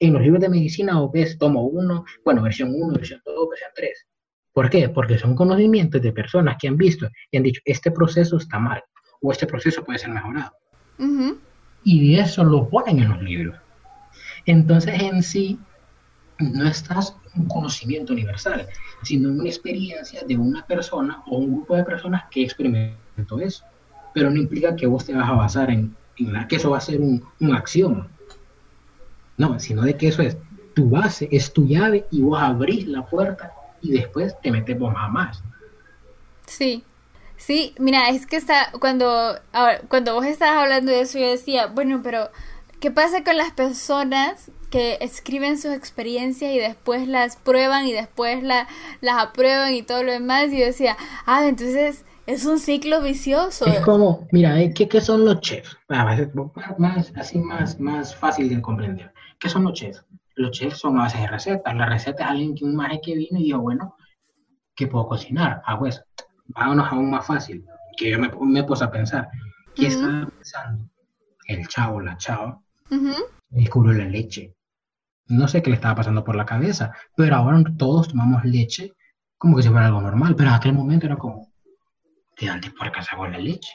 en los libros de medicina vos ves tomo 1, bueno, versión 1, versión 2, versión 3. ¿Por qué? Porque son conocimientos de personas que han visto y han dicho, este proceso está mal o este proceso puede ser mejorado. Y eso lo ponen en los libros. Entonces en sí no estás un conocimiento universal, sino una experiencia de una persona o un grupo de personas que experimentó eso. Pero no implica que vos te vas a basar en, la, que eso va a ser un, un acción. No, sino de que eso es tu base, es tu llave y vos abrís la puerta y después te metes vos más. Sí, Sí, mira, es que está, cuando, cuando vos estabas hablando de eso, yo decía, bueno, pero ¿qué pasa con las personas que escriben sus experiencias y después las prueban y después la, las aprueban y todo lo demás? Y yo decía, ah, entonces es un ciclo vicioso. Es como, mira, eh, ¿qué, qué son los chefs? Ah, más, así más, más fácil de comprender. ¿Qué son los chefs? los chefs son a base de recetas. La receta es alguien que un maje que vino y dijo, bueno, ¿qué puedo cocinar? Ah, pues, vámonos aún más fácil. Que yo me, me puse a pensar, ¿qué estaba pensando? El chavo, la chava, descubrió la leche. No sé qué le estaba pasando por la cabeza, pero ahora todos tomamos leche como que si fuera algo normal, pero en aquel momento era como, ¿de dónde por casa con la leche?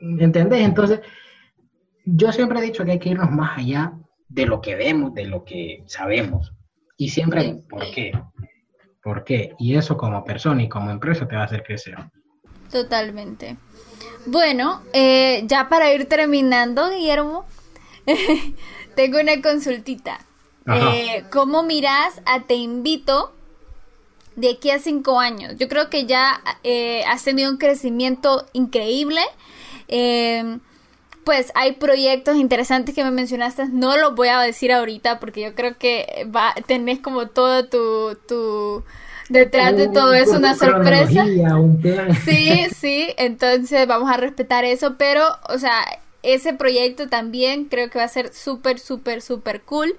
¿Entendés? Entonces, yo siempre he dicho que hay que irnos más allá de lo que vemos, de lo que sabemos. Y siempre, ¿por qué? ¿Por qué? Y eso como persona y como empresa te va a hacer crecer. Totalmente. Bueno, eh, ya para ir terminando, Guillermo, [laughs] tengo una consultita. Eh, ¿Cómo miras a Te Invito de aquí a cinco años? Yo creo que ya eh, has tenido un crecimiento increíble. Eh, pues hay proyectos interesantes que me mencionaste, no los voy a decir ahorita porque yo creo que va, tenés como todo tu, tu detrás de todo eso una sorpresa. Sí, sí, entonces vamos a respetar eso, pero, o sea, ese proyecto también creo que va a ser súper, súper, súper cool.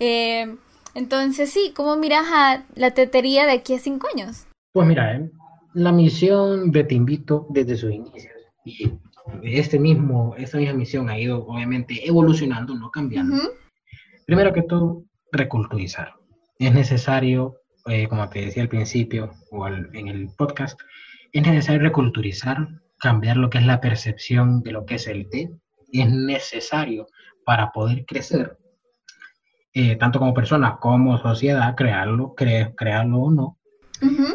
Eh, entonces, sí, ¿cómo miras a la tetería de aquí a cinco años? Pues mira, eh, la misión de Te Invito desde sus inicios y este mismo, esta misma misión ha ido obviamente evolucionando, no cambiando. Primero que todo, reculturizar. Es necesario, eh, como te decía al principio o en el podcast, es necesario reculturizar, cambiar lo que es la percepción de lo que es el té. Es necesario para poder crecer, eh, tanto como persona como sociedad, crearlo, crearlo o no.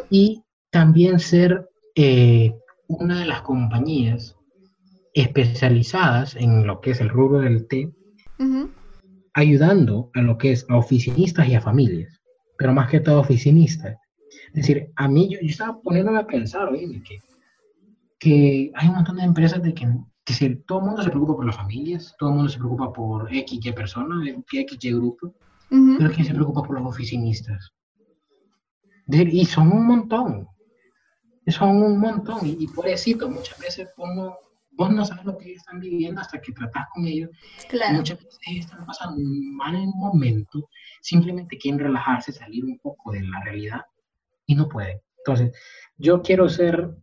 Y también ser eh, una de las compañías especializadas en lo que es el rubro del té, ayudando a lo que es a oficinistas y a familias, pero más que todo oficinistas. Es decir, a mí yo, estaba poniéndome a pensar, oye, que, que hay un montón de empresas de que, que todo el mundo se preocupa por las familias, todo el mundo se preocupa por X, Y persona, X, Y grupo, pero ¿quién se preocupa por los oficinistas? y son un montón, son un montón, y, y por eso muchas veces pongo vos no sabes lo que ellos están viviendo hasta que tratás con ellos. Claro. Muchas veces están pasando un mal momento, simplemente quieren relajarse, salir un poco de la realidad y no pueden. Entonces, yo quiero ser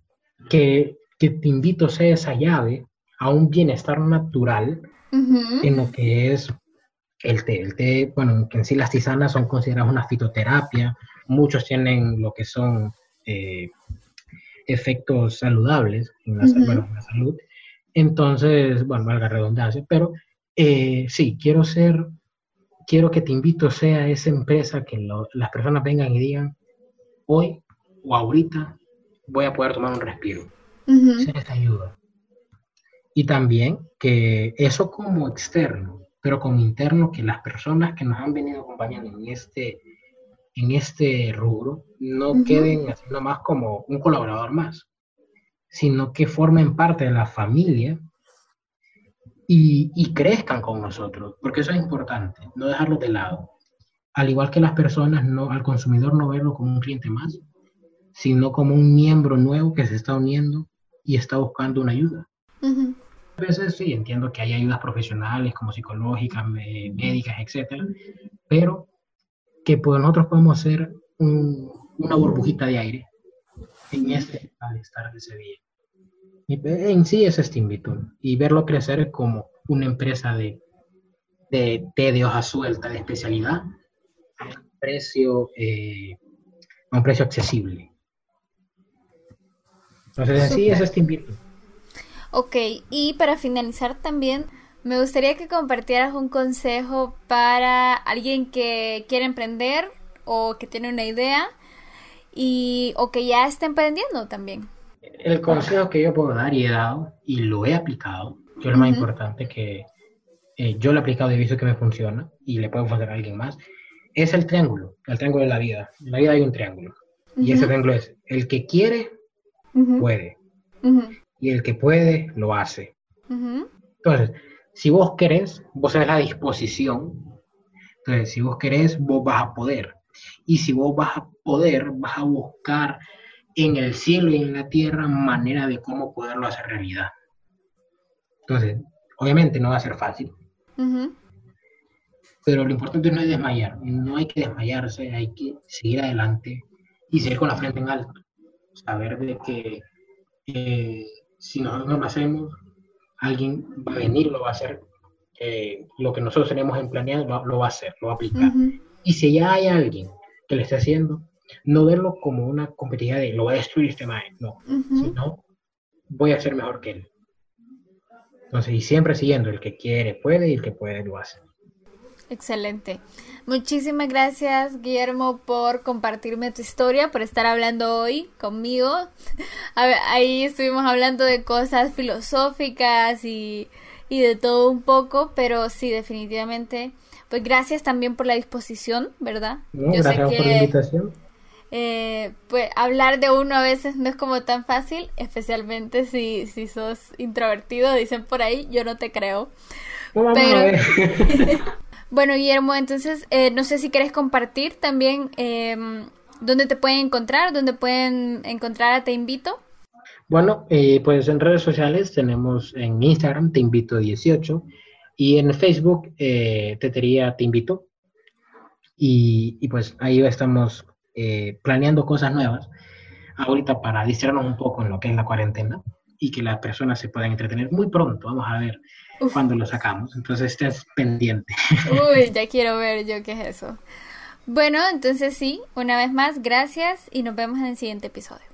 que, que te invito a ser esa llave a un bienestar natural en lo que es el té. El té, bueno, que en sí las tisanas son consideradas una fitoterapia, muchos tienen lo que son eh, efectos saludables en la, en la salud, entonces, bueno, valga redundancia, pero eh, sí, quiero ser, quiero que te invito sea esa empresa que las personas vengan y digan, hoy o ahorita voy a poder tomar un respiro. Uh esta ayuda. Y también que eso como externo, pero como interno, que las personas que nos han venido acompañando en este, en este rubro no queden haciendo más como un colaborador más, sino que formen parte de la familia y, crezcan con nosotros, porque eso es importante, no dejarlo de lado. Al igual que las personas, no, al consumidor no verlo como un cliente más, sino como un miembro nuevo que se está uniendo y está buscando una ayuda. A veces sí, entiendo que hay ayudas profesionales como psicológicas, médicas, etcétera, pero que pues nosotros podemos ser una burbujita de aire en ese estar de ese día. en sí es este invito y verlo crecer como una empresa de, de té de hoja suelta de especialidad a un precio, eh, a un precio accesible. Entonces, en sí es este invito. Ok, y para finalizar también, me gustaría que compartieras un consejo para alguien que quiere emprender o que tiene una idea y, o que ya está emprendiendo también. El consejo que yo puedo dar y he dado y lo he aplicado, es lo más importante que eh, yo lo he aplicado y he visto que me funciona y le puedo funcionar a alguien más, es el triángulo, el triángulo de la vida. En la vida hay un triángulo. Y ese triángulo es el que quiere, puede. Y el que puede, lo hace. Entonces, si vos querés, vos tenés la disposición. Entonces, si vos querés, vos vas a poder. Y si vos vas a poder, vas a buscar en el cielo y en la tierra manera de cómo poderlo hacer realidad. Entonces, obviamente no va a ser fácil. pero lo importante no es desmayar, no hay que desmayarse, hay que seguir adelante y seguir con la frente en alto. Saber de que eh, si nosotros no lo hacemos, alguien va a venir, lo va a hacer, eh, lo que nosotros tenemos en planeado lo, va a hacer, lo va a aplicar. Y si ya hay alguien que lo esté haciendo, no verlo como una competitividad de lo va a destruir este maestro, no, sino voy a ser mejor que él. Entonces, y siempre siguiendo, el que quiere puede y el que puede lo hace. Excelente. Muchísimas gracias, Guillermo, por compartirme tu historia, por estar hablando hoy conmigo. [laughs] ahí estuvimos hablando de cosas filosóficas y, de todo un poco, pero sí, definitivamente. Pues gracias también por la disposición, ¿verdad? gracias por la invitación. Eh, pues hablar de uno a veces no es como tan fácil, especialmente si, si sos introvertido, dicen por ahí, yo no te creo. pero, [laughs] Bueno, Guillermo, entonces eh, no sé si quieres compartir también eh, dónde te pueden encontrar, dónde pueden encontrar a Te Invito. Bueno, eh, pues en redes sociales tenemos en Instagram Te Invito 18 y en Facebook eh, Tetería Te Invito. Y, y pues ahí estamos planeando cosas nuevas ahorita para distraernos un poco en lo que es la cuarentena y que las personas se puedan entretener muy pronto. Vamos a ver cuando lo sacamos. Entonces estés pendiente. [laughs] Uy, ya quiero ver yo qué es eso. Bueno, entonces sí, una vez más, gracias y nos vemos en el siguiente episodio.